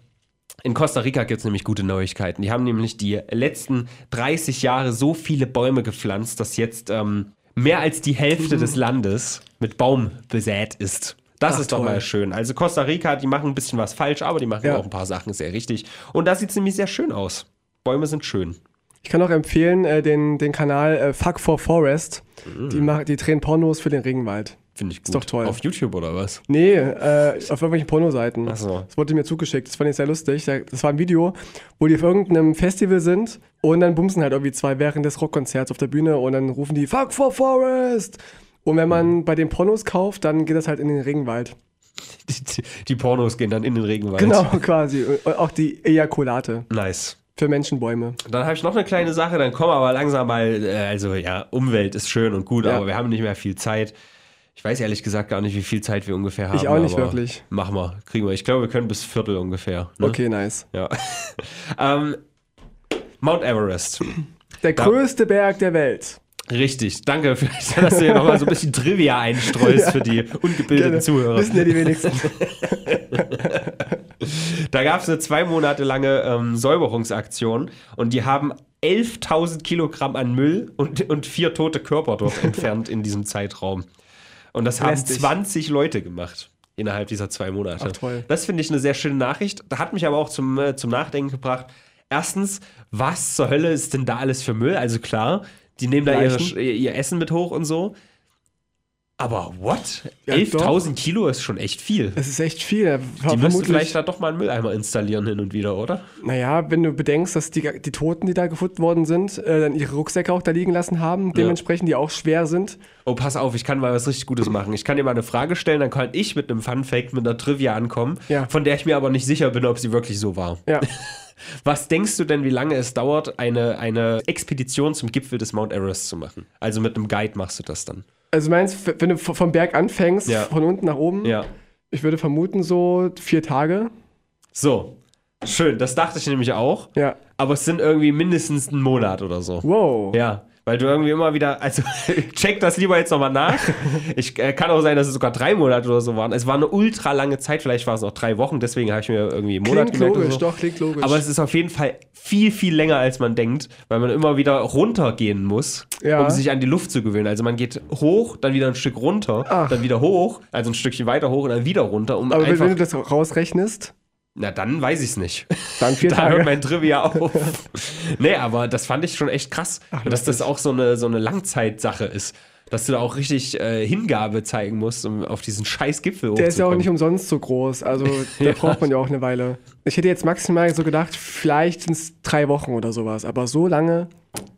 In Costa Rica gibt es nämlich gute Neuigkeiten. Die haben nämlich die letzten 30 Jahre so viele Bäume gepflanzt, dass jetzt ähm, mehr als die Hälfte des Landes mit Baum besät ist. Das Ach, ist doch toll. mal schön. Also Costa Rica, die machen ein bisschen was falsch, aber die machen Ja. auch ein paar Sachen sehr richtig. Und da sieht es nämlich sehr schön aus. Bäume sind schön. Ich kann auch empfehlen, äh, den, den Kanal äh, Fuck for Forest. Mhm. Die, die drehen Pornos für den Regenwald. Finde ich gut. doch toll. Auf YouTube oder was? Nee, äh, auf irgendwelchen Pornoseiten. Ach so. Das wurde mir zugeschickt. Das fand ich sehr lustig. Da- Das war ein Video, wo die auf irgendeinem Festival sind und dann bumsen halt irgendwie zwei während des Rockkonzerts auf der Bühne und dann rufen die Fuck for Forest. Und wenn man bei den Pornos kauft, dann geht das halt in den Regenwald. Die, die, Pornos gehen dann in den Regenwald. Genau, quasi. Und auch die Ejakulate Nice. für Menschenbäume. Dann habe ich noch eine kleine Sache, dann kommen wir aber langsam mal, äh, also ja, Umwelt ist schön und gut, Ja. aber wir haben nicht mehr viel Zeit. Ich weiß ehrlich gesagt gar nicht, wie viel Zeit wir ungefähr haben. Ich auch nicht wirklich. Machen wir, kriegen wir. Ich glaube, wir können bis Viertel ungefähr. Ne? Okay, nice. Ja. ähm, Mount Everest. Der größte Berg der Welt. Richtig. Danke, vielleicht, dass du hier nochmal so ein bisschen Trivia einstreust für die ungebildeten Gerne. Zuhörer. Wissen ja die wenigsten. Da gab es eine zwei Monate lange ähm, Säuberungsaktion und die haben 11.000 Kilogramm an Müll und, und vier tote Körper dort entfernt in diesem Zeitraum. Und das haben Lästig. 20 Leute gemacht innerhalb dieser zwei Monate. Ach, toll. Das finde ich eine sehr schöne Nachricht. Da hat mich aber auch zum, äh, zum Nachdenken gebracht. Erstens, was zur Hölle ist denn da alles für Müll? Also klar, die nehmen da ihre, Leichen. ihr, ihr Essen mit hoch und so. Aber what? Ja, 11.000 Kilo ist schon echt viel. Das ist echt viel. Die müssen vielleicht da doch mal einen Mülleimer installieren hin und wieder, oder? Naja, wenn du bedenkst, dass die, die Toten, die da gefunden worden sind, äh, dann ihre Rucksäcke auch da liegen lassen haben, dementsprechend, die auch schwer sind. Oh, pass auf, ich kann mal was richtig Gutes machen. Ich kann dir mal eine Frage stellen, dann kann ich mit einem Fun Fact, mit einer Trivia ankommen, Ja. von der ich mir aber nicht sicher bin, ob sie wirklich so war. Ja. Was denkst du denn, wie lange es dauert, eine, eine Expedition zum Gipfel des Mount Everest zu machen? Also mit einem Guide machst du das dann. Also meinst, wenn du vom Berg anfängst, Ja. von unten nach oben, Ja. ich würde vermuten so vier Tage. So. Schön, das dachte ich nämlich auch. Ja. Aber es sind irgendwie mindestens ein Monat oder so. Wow. Ja, weil du irgendwie immer wieder, also check das lieber jetzt nochmal nach. Ich äh, kann auch sein, dass es sogar drei Monate oder so waren. Es war eine ultra lange Zeit, vielleicht war es auch drei Wochen, deswegen habe ich mir irgendwie einen Monat Klingt gemerkt. logisch, so. doch, klingt logisch. Aber es ist auf jeden Fall viel, viel länger, als man denkt, weil man immer wieder runtergehen muss, Ja. um sich an die Luft zu gewöhnen. Also man geht hoch, dann wieder ein Stück runter, Ach. dann wieder hoch, also ein Stückchen weiter hoch und dann wieder runter, um Aber wenn du das rausrechnest, Na, dann weiß ich es nicht. Dann vier da Tage. hört mein Trivia auf. nee, aber das fand ich schon echt krass, dass das auch so eine, so eine Langzeitsache ist. Dass du da auch richtig äh, Hingabe zeigen musst, um auf diesen scheiß Gipfel Der ist ja auch nicht umsonst so groß. Also da Ja. braucht man ja auch eine Weile. Ich hätte jetzt maximal so gedacht, vielleicht sind es drei Wochen oder sowas. Aber so lange.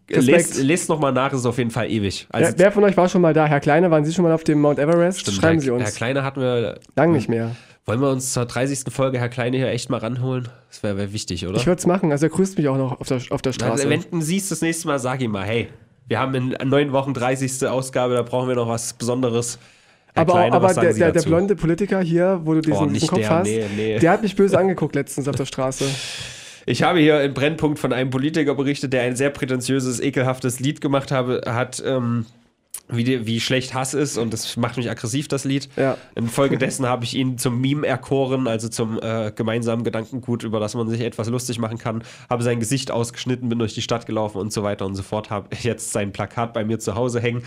Lest, Respekt. lest nochmal nach, ist auf jeden Fall ewig. Also, wer, wer von euch war schon mal da? Herr Kleine, waren Sie schon mal auf dem Mount Everest? stimmt, Schreiben Herr, Sie uns. Herr Kleine hatten wir. Lang nicht mehr. Wollen wir uns zur 30. Folge Herr Kleine hier echt mal ranholen? Das wäre wär wichtig, oder? Ich würde es machen. Also er grüßt mich auch noch auf der, auf der Na, Straße. wenn du siehst das nächste Mal, sag ihm mal, hey, wir haben in neun Wochen 30. Ausgabe, da brauchen wir noch was Besonderes. Herr aber Kleine, aber der, der, der blonde Politiker hier, wo du diesen, Oh, diesen nicht Kopf der, hast, nee, nee. der hat mich böse angeguckt letztens auf der Straße. Ich habe hier im Brennpunkt von einem Politiker berichtet, der ein sehr prätentiöses, ekelhaftes Lied gemacht habe, hat, ähm, wie, die, wie schlecht Hass ist und das macht mich aggressiv, das Lied. Ja. Infolgedessen habe ich ihn zum Meme erkoren, also zum äh, gemeinsamen Gedankengut, über das man sich etwas lustig machen kann. Habe sein Gesicht ausgeschnitten, bin durch die Stadt gelaufen und so weiter und so fort. Habe jetzt sein Plakat bei mir zu Hause hängen.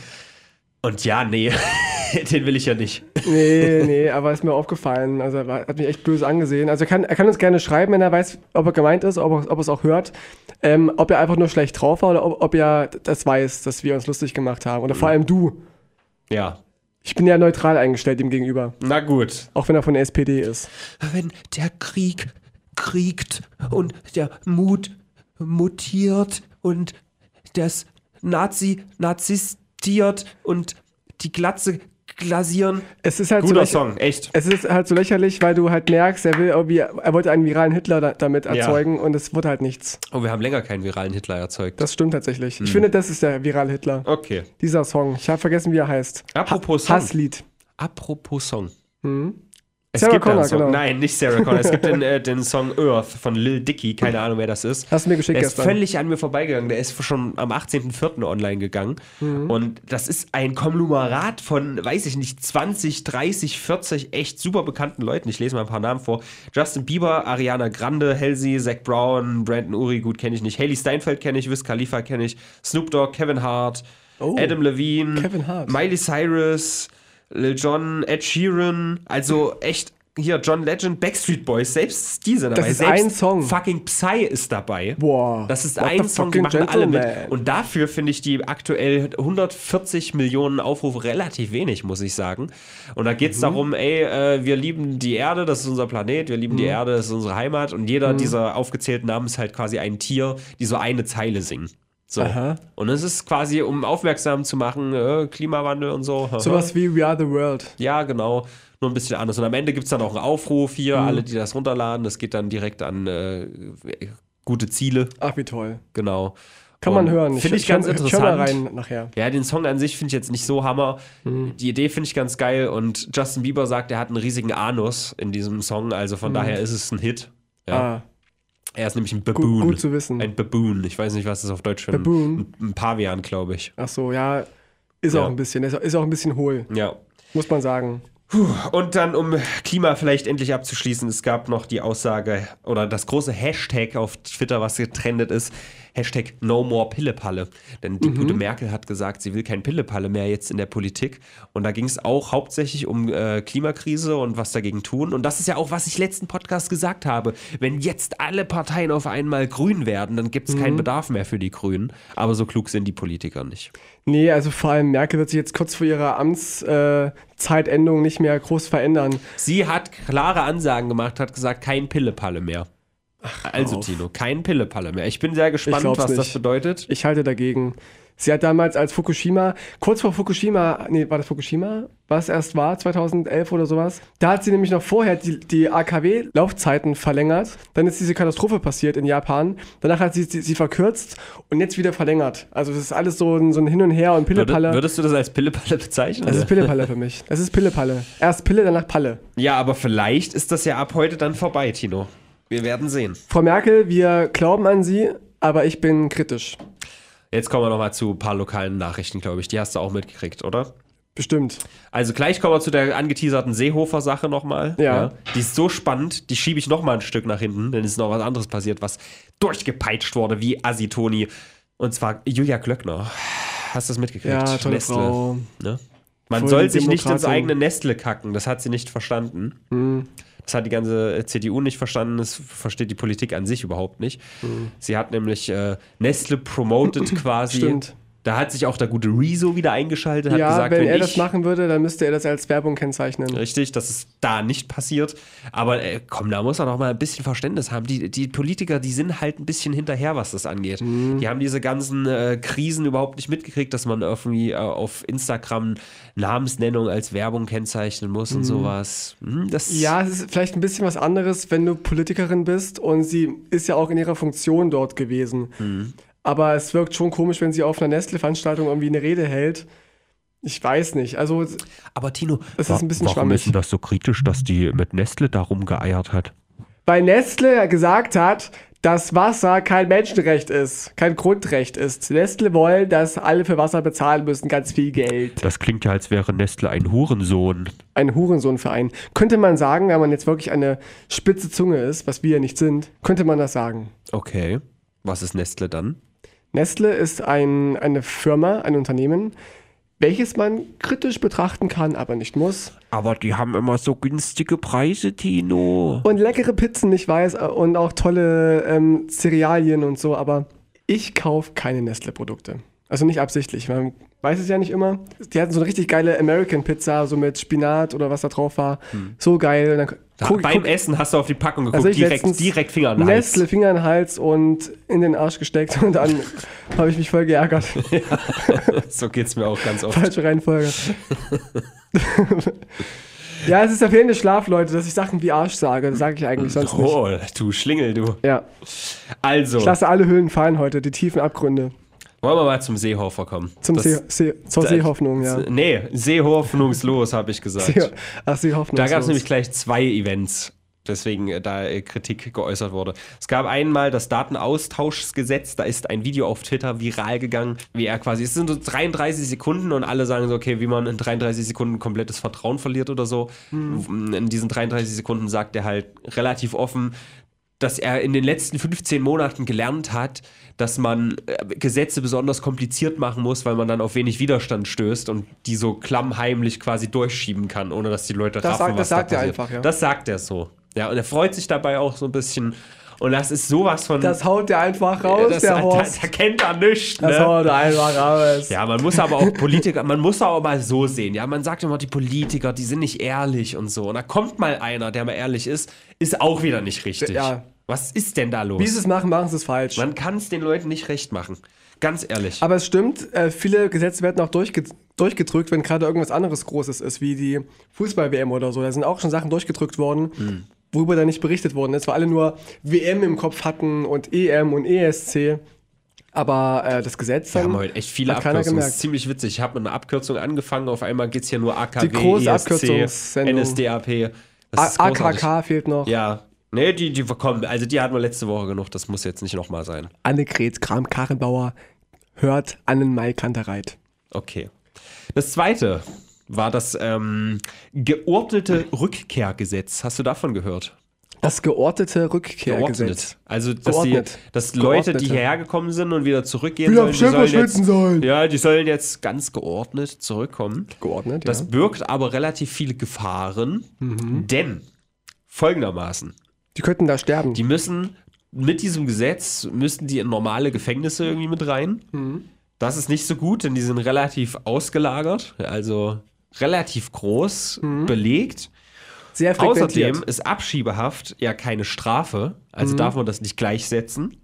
Und ja, nee, den will ich ja nicht. Nee, nee, aber ist mir aufgefallen. Also er hat mich echt böse angesehen. Also er kann, er kann uns gerne schreiben, wenn er weiß, ob er gemeint ist, ob er, ob er es auch hört. Ähm, ob er einfach nur schlecht drauf war oder ob, ob er das weiß, dass wir uns lustig gemacht haben. Oder vor allem du. Ja, Ich bin ja neutral eingestellt ihm gegenüber. na gut. Auch wenn er von der SPD ist. wenn der Krieg kriegt und der Mut mutiert und das Nazi nazistiert und die Glatze glasieren. Es ist halt so Guter lächer- Song, echt. Es ist halt so lächerlich, weil du halt merkst, er will irgendwie, er wollte einen viralen Hitler da, damit Ja. erzeugen und es wurde halt nichts. Oh, wir haben länger keinen viralen Hitler erzeugt. Das stimmt tatsächlich. Hm. Ich finde, das ist der virale Hitler. okay. Dieser Song. Ich habe vergessen, wie er heißt. Apropos ha Song. Hasslied. Apropos Song. Es Sarah gibt einen Connor, Song. genau. Nein, nicht Sarah Connor. Es gibt den, äh, den Song Earth von Lil Dicky. Keine Ahnung, wer das ist. Hast du mir geschickt Der ist gestern. völlig an mir vorbeigegangen. Der ist schon am 18.04. online gegangen. Mhm. Und das ist ein Konglomerat von, weiß ich nicht, 20, 30, 40 echt super bekannten Leuten. Ich lese mal ein paar Namen vor. Justin Bieber, Ariana Grande, Halsey, Zach Brown, Brandon Uri, gut kenne ich nicht. Haley Steinfeld kenne ich, Wiz Khalifa kenne ich. Snoop Dogg, Kevin Hart, Oh, Adam Levine, Kevin Hart. Miley Cyrus, Lil Jon, Ed Sheeran. Also echt. Hier, John Legend, Backstreet Boys, selbst die sind Das dabei. ist selbst ein Song. Fucking Psy ist dabei. Boah. Das ist ein Song, die machen alle mit. Und dafür finde ich die aktuell 140 Millionen Aufrufe relativ wenig, muss ich sagen. Und da Mhm. geht es darum, ey, äh, wir lieben die Erde, das ist unser Planet, wir lieben die Mhm. Erde, das ist unsere Heimat. Und jeder dieser aufgezählten Namen ist halt quasi ein Tier, die so eine Zeile singen. So. Aha. Und es ist quasi, um aufmerksam zu machen, äh, Klimawandel und so. Sowas wie We Are the World. Ja, genau. Nur ein bisschen anders. Und am Ende gibt es dann auch einen Aufruf hier, Mhm. alle, die das runterladen. Das geht dann direkt an äh, gute Ziele. Ach, wie toll. Genau. Kann Und man hören. Finde ich ganz hör- interessant. Hör rein nachher. Ja, den Song an sich finde ich jetzt nicht so Hammer. Mhm. Die Idee finde ich ganz geil. Und Justin Bieber sagt, er hat einen riesigen Anus in diesem Song. Also von daher ist es ein Hit. Ja. Mhm. Ah, Er ist nämlich ein gut, Baboon. gut zu wissen. Ein Baboon. Ich weiß nicht, was das auf Deutsch für ein, Baboon. ein Pavian, glaube ich. Ach so, ja. Ist Ja. auch ein bisschen. Ist, ist auch ein bisschen hohl, Ja. muss man sagen. Und dann, um Klima vielleicht endlich abzuschließen, es gab noch die Aussage oder das große Hashtag auf Twitter, was getrendet ist. Hashtag No More Pillepalle. Denn die gute Merkel hat gesagt, sie will kein Pillepalle mehr jetzt in der Politik. Und da ging es auch hauptsächlich um äh, Klimakrise und was dagegen tun. Und das ist ja auch, was ich letzten Podcast gesagt habe. Wenn jetzt alle Parteien auf einmal grün werden, dann gibt es keinen Bedarf mehr für die Grünen. Aber so klug sind die Politiker nicht. Nee, also vor allem Merkel wird sich jetzt kurz vor ihrer Amtszeitendung äh, nicht mehr groß verändern. Sie hat klare Ansagen gemacht, hat gesagt, kein Pillepalle mehr. Also, auf. Tino, kein Pillepalle mehr. Ich bin sehr gespannt, was das nicht. bedeutet. Ich halte dagegen. Sie hat damals als Fukushima, kurz vor Fukushima, nee, war das Fukushima, was erst war, 2011 oder sowas, da hat sie nämlich noch vorher die, die AKW-Laufzeiten verlängert. Dann ist diese Katastrophe passiert in Japan. Danach hat sie sie, sie verkürzt und jetzt wieder verlängert. Also das ist alles so ein, so ein Hin und Her und Würde, Pillepalle. würdest du das als Pillepalle bezeichnen? das ist Pillepalle für mich. Das ist Pillepalle. Erst Pille, danach Palle. ja, aber vielleicht ist das ja ab heute dann vorbei, Tino. Wir werden sehen. Frau Merkel, wir glauben an Sie, aber ich bin kritisch. Jetzt kommen wir nochmal zu ein paar lokalen Nachrichten, glaube ich. Die hast du auch mitgekriegt, oder? Bestimmt. Also gleich kommen wir zu der angeteaserten Seehofer-Sache nochmal. Ja. Die ist so spannend, die schiebe ich nochmal ein Stück nach hinten, denn es ist noch was anderes passiert, was durchgepeitscht wurde, wie Asitoni. Und zwar Julia Glöckner. Hast du das mitgekriegt? Ja, tolle Nestle, Frau. Ne? Man soll sich nicht ins eigene Nestle kacken. Das hat sie nicht verstanden. Hm. Das hat die ganze CDU nicht verstanden. Das versteht die Politik an sich überhaupt nicht. Sie hat nämlich äh, Nestle promoted quasi. Stimmt. Da hat sich auch der gute Rezo wieder eingeschaltet, hat ja, gesagt, wenn wenn er ich, das machen würde, dann müsste er das als Werbung kennzeichnen. Richtig, dass es da nicht passiert. Aber äh, komm, da muss man doch mal ein bisschen Verständnis haben. Die, die Politiker, die sind halt ein bisschen hinterher, was das angeht. Mhm. Die haben diese ganzen äh, Krisen überhaupt nicht mitgekriegt, dass man irgendwie äh, auf Instagram Namensnennung als Werbung kennzeichnen muss und sowas. Hm, Mhm. Ja, es ist vielleicht ein bisschen was anderes, wenn du Politikerin bist und sie ist ja auch in ihrer Funktion dort gewesen. Aber es wirkt schon komisch, wenn sie auf einer Nestle-Veranstaltung irgendwie eine Rede hält. Ich weiß nicht. Also, es Aber Tino, ist ein bisschen Warum schwammig. ist denn das so kritisch, dass die mit Nestle da rumgeeiert hat? Weil Nestle gesagt hat, dass Wasser kein Menschenrecht ist, kein Grundrecht ist. Nestle wollen, dass alle für Wasser bezahlen müssen, ganz viel Geld. Das klingt ja, als wäre Nestle ein Hurensohn. Ein Hurensohnverein. Könnte man sagen, wenn man jetzt wirklich eine spitze Zunge ist, was wir ja nicht sind, könnte man das sagen. okay. Was ist Nestle dann? Nestle ist ein, eine Firma, ein Unternehmen, welches man kritisch betrachten kann, aber nicht muss. Aber die haben immer so günstige Preise, Tino. Und leckere Pizzen, ich weiß, und auch tolle ähm, Cerealien und so, aber ich kaufe keine Nestle-Produkte. Also nicht absichtlich, man weiß es ja nicht immer. Die hatten so eine richtig geile American Pizza, so mit Spinat oder was da drauf war. So geil. Und dann Da, guck, beim guck, Essen hast du auf die Packung geguckt, also direkt, direkt Finger in den Hals. Nestle, Finger in den Hals und in den Arsch gesteckt und dann habe ich mich voll geärgert. So geht's mir auch ganz oft. Falsche Reihenfolge. ja, es ist der fehlende Schlaf, Leute, dass ich Sachen wie Arsch sage. Das sage ich eigentlich sonst nicht. Oh, du Schlingel, du. Ja, Also, ich lasse alle Höhlen fallen heute, die tiefen Abgründe. Wollen wir mal zum Seehofer kommen. Zum Das- See, See, zur das- Seehoffnung, ja. Nee, Seehoffnungslos, habe ich gesagt. See, ach, Seehoffnung. Da gab es nämlich gleich zwei Events, deswegen äh, da äh, Kritik geäußert wurde. Es gab einmal das Datenaustauschgesetz, da ist ein Video auf Twitter viral gegangen, wie er quasi, es sind so 33 Sekunden und alle sagen so, okay, wie man in 33 Sekunden komplettes Vertrauen verliert oder so. In diesen 33 Sekunden sagt er halt relativ offen, dass er in den letzten 15 Monaten gelernt hat, dass man äh, Gesetze besonders kompliziert machen muss, weil man dann auf wenig Widerstand stößt und die so klammheimlich quasi durchschieben kann, ohne dass die Leute Das raffen, sagt- das was da sagt er passiert. einfach, ja. Das sagt er so. Ja, und er freut sich dabei auch so ein bisschen. Und das ist sowas von. Das haut der einfach raus, das, der Horst. da kennt er nichts, Das ne? haut er einfach raus. Ja, man muss aber auch Politiker, man muss auch mal so sehen. Ja, man sagt immer, die Politiker, die sind nicht ehrlich und so. Und da kommt mal einer, der mal ehrlich ist, ist auch wieder nicht richtig. Ja. Was ist denn da los? Wie sie es machen, machen sie es falsch. Man kann es den Leuten nicht recht machen. Ganz ehrlich. Aber es stimmt, äh, viele Gesetze werden auch durchge durchgedrückt, wenn gerade irgendwas anderes Großes ist, wie die Fußball-WM oder so. Da sind auch schon Sachen durchgedrückt worden, Hm. Worüber da nicht berichtet worden ist, weil alle nur WM im Kopf hatten und EM und ESC. Aber äh, das Gesetz Wir dann haben heute echt viele Abkürzungen. Das ist ziemlich witzig. Ich habe mit einer Abkürzung angefangen. Auf einmal geht es hier nur AKW, Die große ESC. NSDAP. AKK fehlt noch. Ja. Nee, die, die kommen. Also die hatten wir letzte Woche genug. Das muss jetzt nicht nochmal sein. Annegret Kram-Karrenbauer hört Annen-Mai Kantereit. Okay. Das zweite war das ähm, geordnete Rückkehrgesetz. Hast du davon gehört? Das geordnete Rückkehrgesetz. Geordnet. Also, dass, die, Geordnet. dass Leute, die hierher gekommen sind und wieder zurückgehen Wieder sollen, die sollen jetzt, sollen. Ja, die sollen jetzt ganz geordnet zurückkommen. Geordnet, Das ja. birgt aber relativ viele Gefahren, Mhm. denn folgendermaßen, Die könnten da sterben. die müssen mit diesem Gesetz, müssten die in normale Gefängnisse irgendwie mit rein. Mhm. Das ist nicht so gut, denn die sind relativ ausgelagert, also relativ groß, Mhm. belegt. Sehr frequentiert. Außerdem ist Abschiebehaft ja keine Strafe, Mhm. also darf man das nicht gleichsetzen.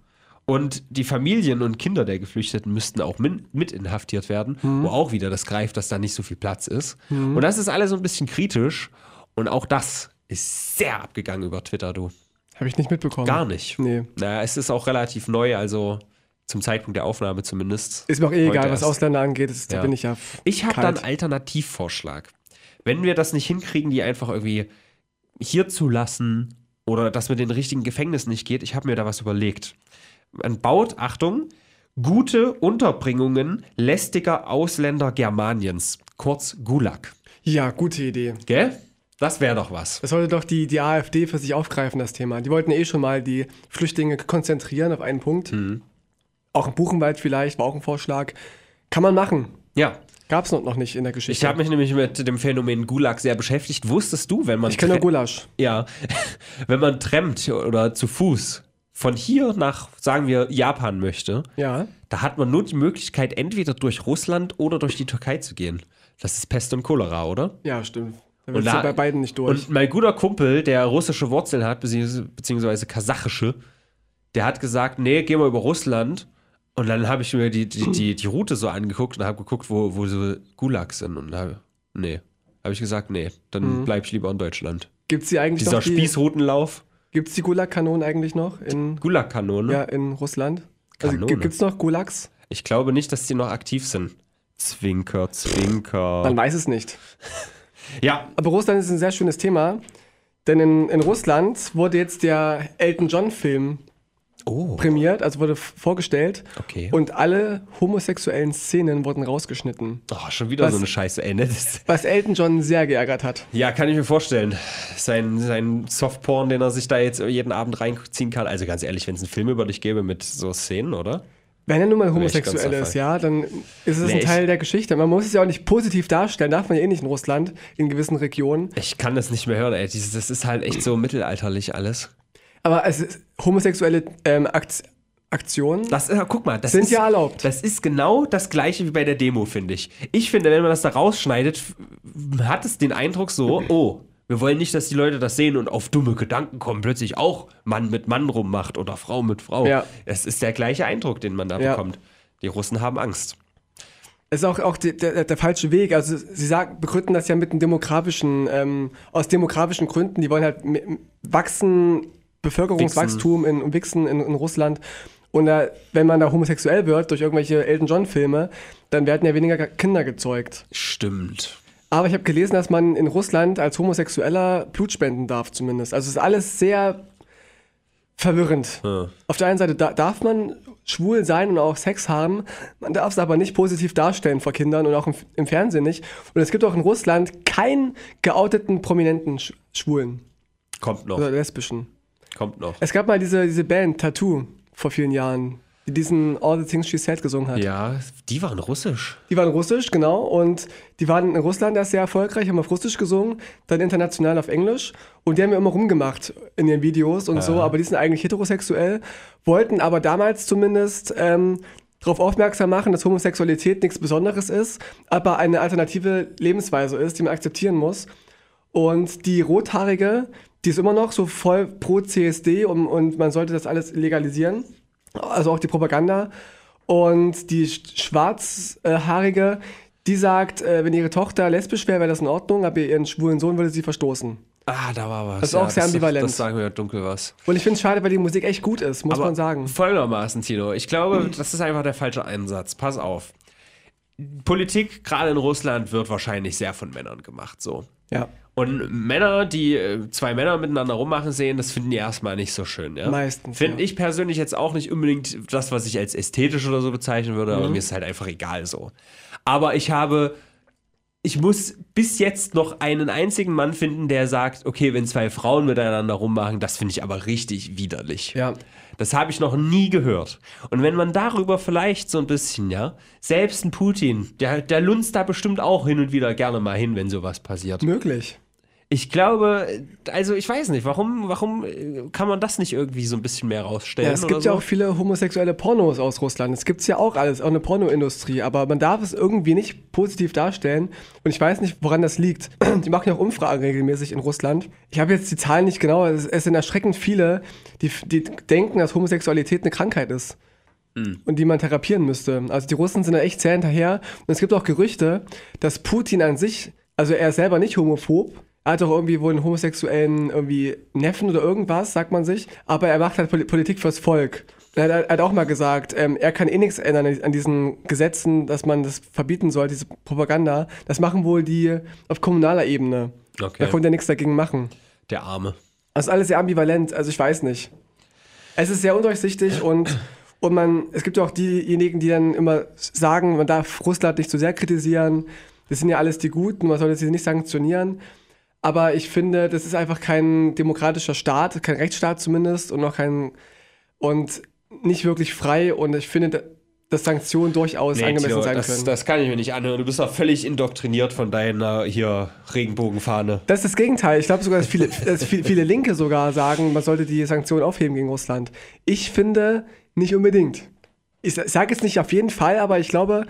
Und die Familien und Kinder der Geflüchteten müssten auch min mit inhaftiert werden, Mhm. wo auch wieder das greift, dass da nicht so viel Platz ist. Und das ist alles so ein bisschen kritisch. Und auch das ist sehr abgegangen über Twitter, du. Habe ich nicht mitbekommen. Gar nicht. Nee. Naja, es ist auch relativ neu, also zum Zeitpunkt der Aufnahme zumindest. Ist mir auch eh egal, Heute was erst. Ausländer angeht. Da Ja. bin ich ja. Ich habe da einen Alternativvorschlag. Wenn wir das nicht hinkriegen, die einfach irgendwie hier zu lassen oder das mit den richtigen Gefängnissen nicht geht, ich habe mir da was überlegt. Man baut, Achtung, gute Unterbringungen lästiger Ausländer Germaniens, kurz Gulag. Ja, gute Idee. Gell? Das wäre doch was. Das sollte doch die, die AfD für sich aufgreifen, das Thema. Die wollten eh schon mal die Flüchtlinge konzentrieren auf einen Punkt. Mhm. Auch in Buchenwald vielleicht, war auch ein Vorschlag. Kann man machen. Ja. Gab's noch noch nicht in der Ich Geschichte. habe mich nämlich mit dem Phänomen Gulag sehr beschäftigt. Wusstest du, wenn man ich kenne Gulasch. ja, wenn man trampt oder zu Fuß von hier nach, sagen wir, Japan möchte, Ja. da hat man nur die Möglichkeit, entweder durch Russland oder durch die Türkei zu gehen. Das ist Pest und Cholera, oder? Ja, stimmt. Da Und da- bei beiden nicht durch. Und mein guter Kumpel, der russische Wurzeln hat, beziehungsweise, kasachische, der hat gesagt, nee, geh mal über Russland. Und dann habe ich mir die, die, die, die Route so angeguckt und habe geguckt, wo, wo so Gulags sind. Und habe, nee, habe ich gesagt, nee, dann bleib ich lieber in Deutschland. Gibt's die eigentlich Dieser noch? Die, Spießrutenlauf, gibt's die Gulag-Kanonen eigentlich noch in, Gulag-Kanone. ja, in Russland? Also Kanone. gi- gibt's noch Gulags? Ich glaube nicht, dass die noch aktiv sind. Zwinker, Zwinker. Man weiß es nicht. Ja, Aber Russland ist ein sehr schönes Thema. Denn in, in Russland wurde jetzt der Elton John-Film oh, prämiert, also wurde vorgestellt. okay. Und alle homosexuellen Szenen wurden rausgeschnitten. oh, schon wieder Was- so eine Scheiße, ey. Ne? Was Elton John sehr geärgert hat. Ja, kann ich mir vorstellen. Sein, sein Softporn, den er sich da jetzt jeden Abend reinziehen kann. Also ganz ehrlich, wenn es einen Film über dich gäbe mit so Szenen, oder? Wenn er nun mal homosexuell ist, ja, dann ist es Nee, ein Teil der Geschichte. Man muss es ja auch nicht positiv darstellen, darf man ja eh nicht in Russland, in gewissen Regionen. Ich kann das nicht mehr hören, ey. Das ist halt echt so mittelalterlich alles. Aber es ist, homosexuelle ähm, Akt, Aktionen Das, äh, guck mal, das sind ist, ja erlaubt. Das ist genau das gleiche wie bei der Demo, finde ich. Ich finde, wenn man das da rausschneidet, hat es den Eindruck so, oh, wir wollen nicht, dass die Leute das sehen und auf dumme Gedanken kommen, plötzlich auch Mann mit Mann rummacht oder Frau mit Frau. Ja. Es ist der gleiche Eindruck, den man da Ja. bekommt. Die Russen haben Angst. Es ist auch, auch die, der, der falsche Weg. Also sie sagen, begründen das ja mit einem demografischen, ähm, aus demografischen Gründen. Die wollen halt wachsen, Bevölkerungswachstum in, in Wichsen in, in Russland. Und da, wenn man da homosexuell wird durch irgendwelche Elton John Filme, dann werden ja weniger Kinder gezeugt. Stimmt. Aber ich habe gelesen, dass man in Russland als Homosexueller Blut spenden darf zumindest. Also es ist alles sehr verwirrend. Ja. Auf der einen Seite da, darf man schwul sein und auch Sex haben, man darf es aber nicht positiv darstellen vor Kindern und auch im, im Fernsehen nicht. Und es gibt auch in Russland keinen geouteten prominenten Sch Schwulen Kommt noch. oder Lesbischen. Kommt noch. Es gab mal diese, diese Band Tattoo vor vielen Jahren, die diesen All the Things She Said gesungen hat. Ja, die waren russisch. Die waren russisch, genau. Und die waren in Russland erst sehr erfolgreich, haben auf Russisch gesungen, dann international auf Englisch. Und die haben ja immer rumgemacht in ihren Videos und so, aber die sind eigentlich heterosexuell, wollten aber damals zumindest ähm, darauf aufmerksam machen, dass Homosexualität nichts Besonderes ist, aber eine alternative Lebensweise ist, die man akzeptieren muss. Und die Rothaarige, die ist immer noch so voll pro CSD und, und man sollte das alles legalisieren. Also auch die Propaganda. Und die Sch- Schwarzhaarige, die sagt, äh, wenn ihre Tochter lesbisch wäre, wäre das in Ordnung, aber ihren schwulen Sohn würde sie verstoßen. Ah, da war was. Das ist auch sehr ambivalent. Das sagen wir ja dunkel was. Und ich finde es schade, weil die Musik echt gut ist, muss man sagen. Folgendermaßen, Tino. Ich glaube, das ist einfach der falsche Einsatz. Pass auf. Politik, gerade in Russland, wird wahrscheinlich sehr von Männern gemacht. So. Ja, Und Männer, die äh, zwei Männer miteinander rummachen sehen, das finden die erstmal nicht so schön. Ja? Meistens, Finde ja. ich persönlich jetzt auch nicht unbedingt das, was ich als ästhetisch oder so bezeichnen würde, Mhm. aber mir ist es halt einfach egal so. Aber ich habe, ich muss bis jetzt noch einen einzigen Mann finden, der sagt, okay, wenn zwei Frauen miteinander rummachen, das finde ich aber richtig widerlich. ja. Das habe ich noch nie gehört. Und wenn man darüber vielleicht so ein bisschen, ja, selbst ein Putin, der, der lunzt da bestimmt auch hin und wieder gerne mal hin, wenn sowas passiert. Möglich. Ich glaube, also ich weiß nicht, warum, warum äh, kann man das nicht irgendwie so ein bisschen mehr rausstellen? Ja, es oder gibt so? ja auch viele homosexuelle Pornos aus Russland. Es gibt ja auch alles, auch eine Pornoindustrie. Aber man darf es irgendwie nicht positiv darstellen. Und ich weiß nicht, woran das liegt. Die machen ja auch Umfragen regelmäßig in Russland. Ich habe jetzt die Zahlen nicht genau. Es, es sind erschreckend viele, die, die denken, dass Homosexualität eine Krankheit ist. Und die man therapieren müsste. Also die Russen sind da echt sehr hinterher. Und es gibt auch Gerüchte, dass Putin an sich, also er ist selber nicht homophob, hat auch irgendwie wohl einen homosexuellen irgendwie Neffen oder irgendwas, sagt man sich. Aber er macht halt Poli- Politik fürs Volk. Er hat, er hat auch mal gesagt, ähm, er kann eh nichts ändern an- an diesen Gesetzen, dass man das verbieten soll, diese Propaganda. Das machen wohl die auf kommunaler Ebene. Okay. Da konnte er nichts dagegen machen. Der Arme. Das ist alles sehr ambivalent, also ich weiß nicht. Es ist sehr undurchsichtig und, und man, es gibt ja auch diejenigen, die dann immer sagen, man darf Russland nicht zu sehr kritisieren. Das sind ja alles die Guten, man sollte sie nicht sanktionieren. Aber ich finde, das ist einfach kein demokratischer Staat, kein Rechtsstaat zumindest und noch kein und nicht wirklich frei. Und ich finde, dass Sanktionen durchaus Nee, angemessen Tino, sein das, können. das kann ich mir nicht anhören. Du bist doch völlig indoktriniert von deiner hier Regenbogenfahne. Das ist das Gegenteil. Ich glaube sogar, dass viele, dass viele, viele Linke sogar sagen, man sollte die Sanktionen aufheben gegen Russland. Ich finde nicht unbedingt. Ich sage jetzt nicht auf jeden Fall, aber ich glaube,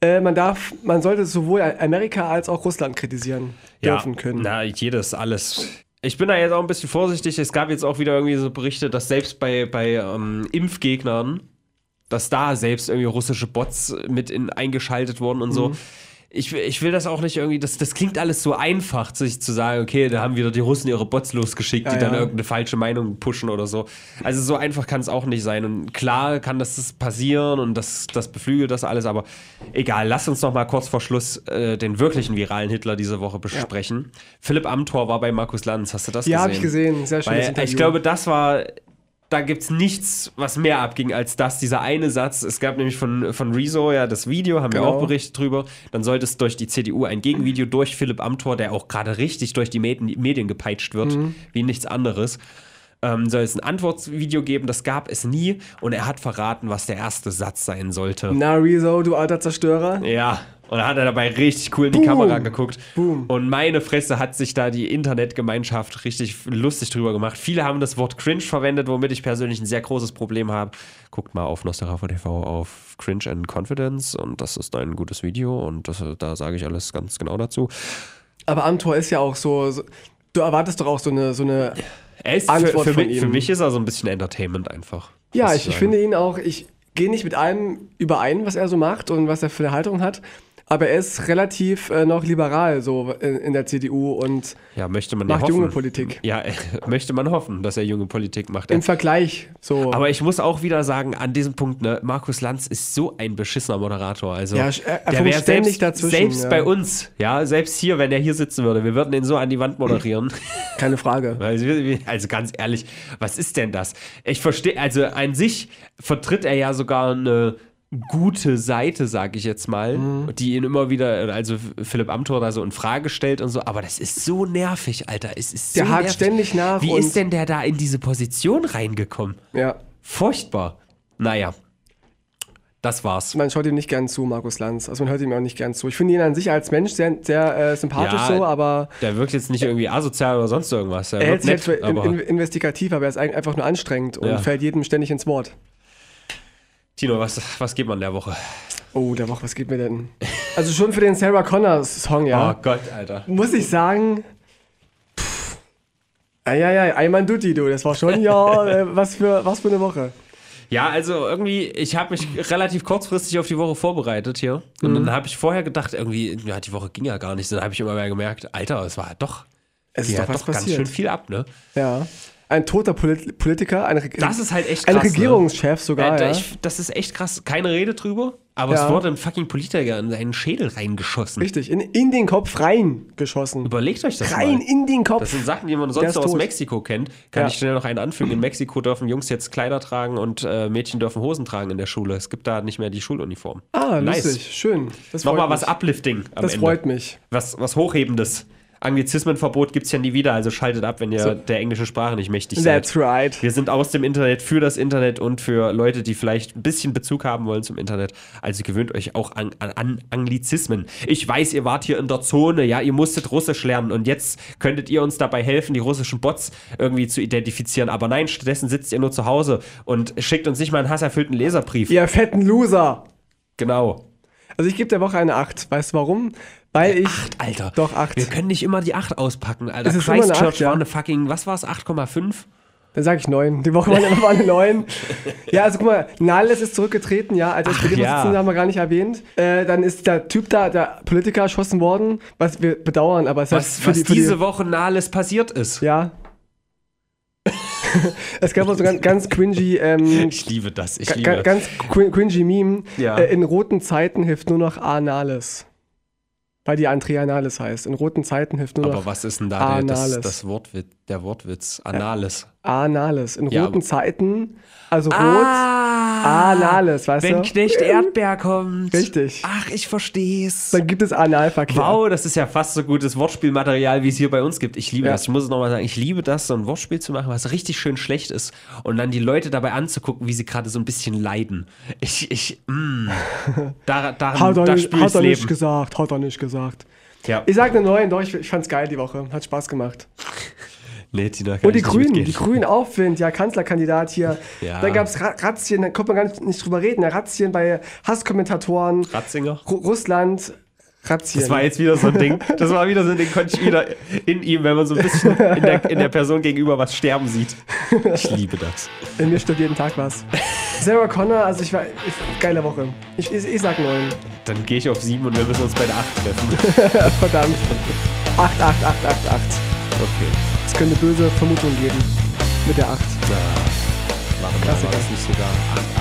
äh, man darf, man sollte sowohl Amerika als auch Russland kritisieren dürfen können. Na, jedes, alles. Ich bin da jetzt auch ein bisschen vorsichtig. Es gab jetzt auch wieder irgendwie so Berichte, dass selbst bei, bei ähm, Impfgegnern, dass da selbst irgendwie russische Bots mit in, eingeschaltet wurden und Mhm. so. Ich, will- ich will das auch nicht irgendwie, das, das klingt alles so einfach, sich zu sagen, okay, da haben wieder die Russen ihre Bots losgeschickt, die Ja, dann ja. irgendeine falsche Meinung pushen oder so. Also so einfach kann es auch nicht sein. Und klar kann das, passieren und das, das beflügelt das alles, aber egal, lass uns noch mal kurz vor Schluss äh, den wirklichen viralen Hitler diese Woche besprechen. Philipp Amthor war bei Markus Lanz, hast du das Ja, gesehen? habe ich gesehen. Sehr schönes Weil, Interview. ich glaube, das war, da gibt es nichts, was mehr abging als das, dieser eine Satz. Es gab nämlich von, von Rezo ja das Video, haben wir Genau. auch berichtet drüber. Dann sollte es durch die CDU ein Gegenvideo durch Philipp Amthor, der auch gerade richtig durch die Medien, Medien gepeitscht wird, Mhm. wie nichts anderes. Ähm, soll es ein Antwortvideo geben, das gab es nie und er hat verraten, was der erste Satz sein sollte. Na, Rezo, du alter Zerstörer. Ja, und dann hat er dabei richtig cool in die Boom. Kamera geguckt. Boom. Und meine Fresse hat sich da die Internetgemeinschaft richtig lustig drüber gemacht. Viele haben das Wort cringe verwendet, womit ich persönlich ein sehr großes Problem habe. Guckt mal auf Nostalgia TV auf Cringe and Confidence und das ist ein gutes Video und das, da sage ich alles ganz genau dazu. Aber Amtor ist ja auch so, so. Du erwartest doch auch so eine, so eine. Er ist für, Antwort für, von mich, für mich ist er so ein bisschen Entertainment einfach. Ja, ich, ich finde ihn auch. Ich gehe nicht mit allem überein, was er so macht und was er für eine Haltung hat. Aber er ist relativ äh, noch liberal so in, in der CDU und Ja, möchte man macht junge Politik. Ja, möchte man hoffen, dass er junge Politik macht. im Vergleich so. Aber ich muss auch wieder sagen, an diesem Punkt, ne, Markus Lanz ist so ein beschissener Moderator. Also, Ja, er- er der wäre selbst, dazwischen, selbst ja. bei uns, ja, selbst hier, wenn er hier sitzen würde, wir würden ihn so an die Wand moderieren. keine Frage. also, also ganz ehrlich, was ist denn das? Ich verstehe, also an sich vertritt er ja sogar eine gute Seite, sag ich jetzt mal, Mhm. die ihn immer wieder, also Philipp Amthor da so in Frage stellt und so, aber das ist so nervig, Alter. Es ist so Der hakt nervig. ständig nach Wie ist denn der da in diese Position reingekommen? Ja, Furchtbar. Naja, das war's. man schaut ihm nicht gern zu, Markus Lanz. Also man hört ihm auch nicht gern zu. Ich finde ihn an sich als Mensch sehr, sehr äh, sympathisch Ja, so, aber Der wirkt jetzt nicht irgendwie asozial oder sonst irgendwas. Er er hält sich jetzt für in, aber in, investigativ, aber er ist ein- einfach nur anstrengend und Ja. fällt jedem ständig ins Wort. Tino, was, was geht man der Woche? Oh, der Woche, was geht mir denn? Also schon für den Sarah Connor Song, ja. Oh Gott, Alter. Muss ich sagen, pff, eieiei, Ayman Dutti, du, das war schon, ja, äh, was, für, was für eine Woche. Ja, also irgendwie, ich habe mich relativ kurzfristig auf die Woche vorbereitet hier. Und Mhm. dann habe ich vorher gedacht, irgendwie, ja, die Woche ging ja gar nicht. Dann habe ich immer mehr gemerkt, Alter, es war doch, Es ist doch was doch ganz passiert. schön viel ab, ne? Ja. Ein toter Polit Politiker, ein, Reg- Das ist halt echt ein krass. Regierungschef sogar, Ne? Äh, ich, das ist echt krass. Keine Rede drüber, aber Ja. es wurde ein fucking Politiker in seinen Schädel reingeschossen. Richtig, in, in den Kopf reingeschossen. Überlegt euch das Rein mal. in den Kopf. Das sind Sachen, die man sonst aus tot. Mexiko kennt. Kann Ja. ich schnell noch einen anfügen. In Mexiko dürfen Jungs jetzt Kleider tragen und äh, Mädchen dürfen Hosen tragen in der Schule. Es gibt da nicht mehr die Schuluniform. ah, nice. lustig, schön. Das Nochmal was Uplifting am Das Ende. freut mich. Was, was Hochhebendes. Anglizismenverbot gibt es ja nie wieder, also schaltet ab, wenn ihr So. der englischen Sprache nicht mächtig seid. That's right. Wir sind aus dem Internet für das Internet und für Leute, die vielleicht ein bisschen Bezug haben wollen zum Internet. Also gewöhnt euch auch an, an, an Anglizismen. Ich weiß, ihr wart hier in der Zone, ja, ihr musstet Russisch lernen und jetzt könntet ihr uns dabei helfen, die russischen Bots irgendwie zu identifizieren. Aber nein, stattdessen sitzt ihr nur zu Hause und schickt uns nicht mal einen hasserfüllten Leserbrief. Ihr fetten Loser. Genau. Also ich gebe der Woche eine 8. Weißt du warum? Weil ich. Alter. Doch, 8. Wir können nicht immer die 8 auspacken, Alter. Eine Christchurch acht, ja. war eine fucking, was war es, 8,5? Dann sage ich 9. Die Woche waren immer eine 9. Ja, also guck mal, Nahles ist zurückgetreten, ja, als SPD-Vorsitzender ja. haben wir gar nicht erwähnt. Äh, dann ist der Typ da, der Politiker, erschossen worden, was wir bedauern, aber es hat Was, was diese Woche Nahles passiert ist. Ja. es gab auch so ganz, ganz cringy, ähm, Ich liebe das, ich liebe ga, ganz crin- cringy Meme. Ja. Äh, in roten Zeiten hilft nur noch Anales. Weil die Andrea Nahles heißt. In roten Zeiten hilft nur Aber noch was ist denn da der, das, Anales. das Wortwitz, der Wortwitz? Anales. Anales. In Ja, roten Zeiten, also rot, Ah, Anales, weißt Wenn du? Knecht Erdbeer kommt. Richtig. Ach, ich versteh's. Dann gibt es Analverkehr. Wow, das ist ja fast so gutes Wortspielmaterial, wie es hier bei uns gibt. Ich liebe Ja. das. Ich muss es nochmal sagen. Ich liebe das, so ein Wortspiel zu machen, was richtig schön schlecht ist. Und dann die Leute dabei anzugucken, wie sie gerade so ein bisschen leiden. Ich, ich, mm, da, daran, Hat er, da nicht, hat er nicht gesagt, hat er nicht gesagt. Ja. Ich sag eine 9, doch, ich, ich fand's geil die Woche. Hat Spaß gemacht. Tina, kann Und die Grünen, die Grünen Aufwind, ja, Kanzlerkandidat hier. Ja. Dann gab's Ra Razzien, da konnte man gar nicht, drüber reden, Razzien bei Hasskommentatoren. Ratzinger. Ru Russland, Razzien. Das war jetzt wieder so ein Ding. Das war wieder so ein Ding, konnte ich wieder in ihm, wenn man so ein bisschen in der, in der Person gegenüber was sterben sieht. Ich liebe das. In mir stirbt jeden Tag was. Sarah Connor, also ich war, ich, geile Woche. Ich, ich, ich sag 9. Dann gehe ich auf sieben und wir müssen uns bei der acht treffen. Verdammt. 8, 8, 8, 8, 8. Okay. Es könnte böse Vermutungen geben. Mit der 8. Na, machen wir das nicht sogar 8, 8,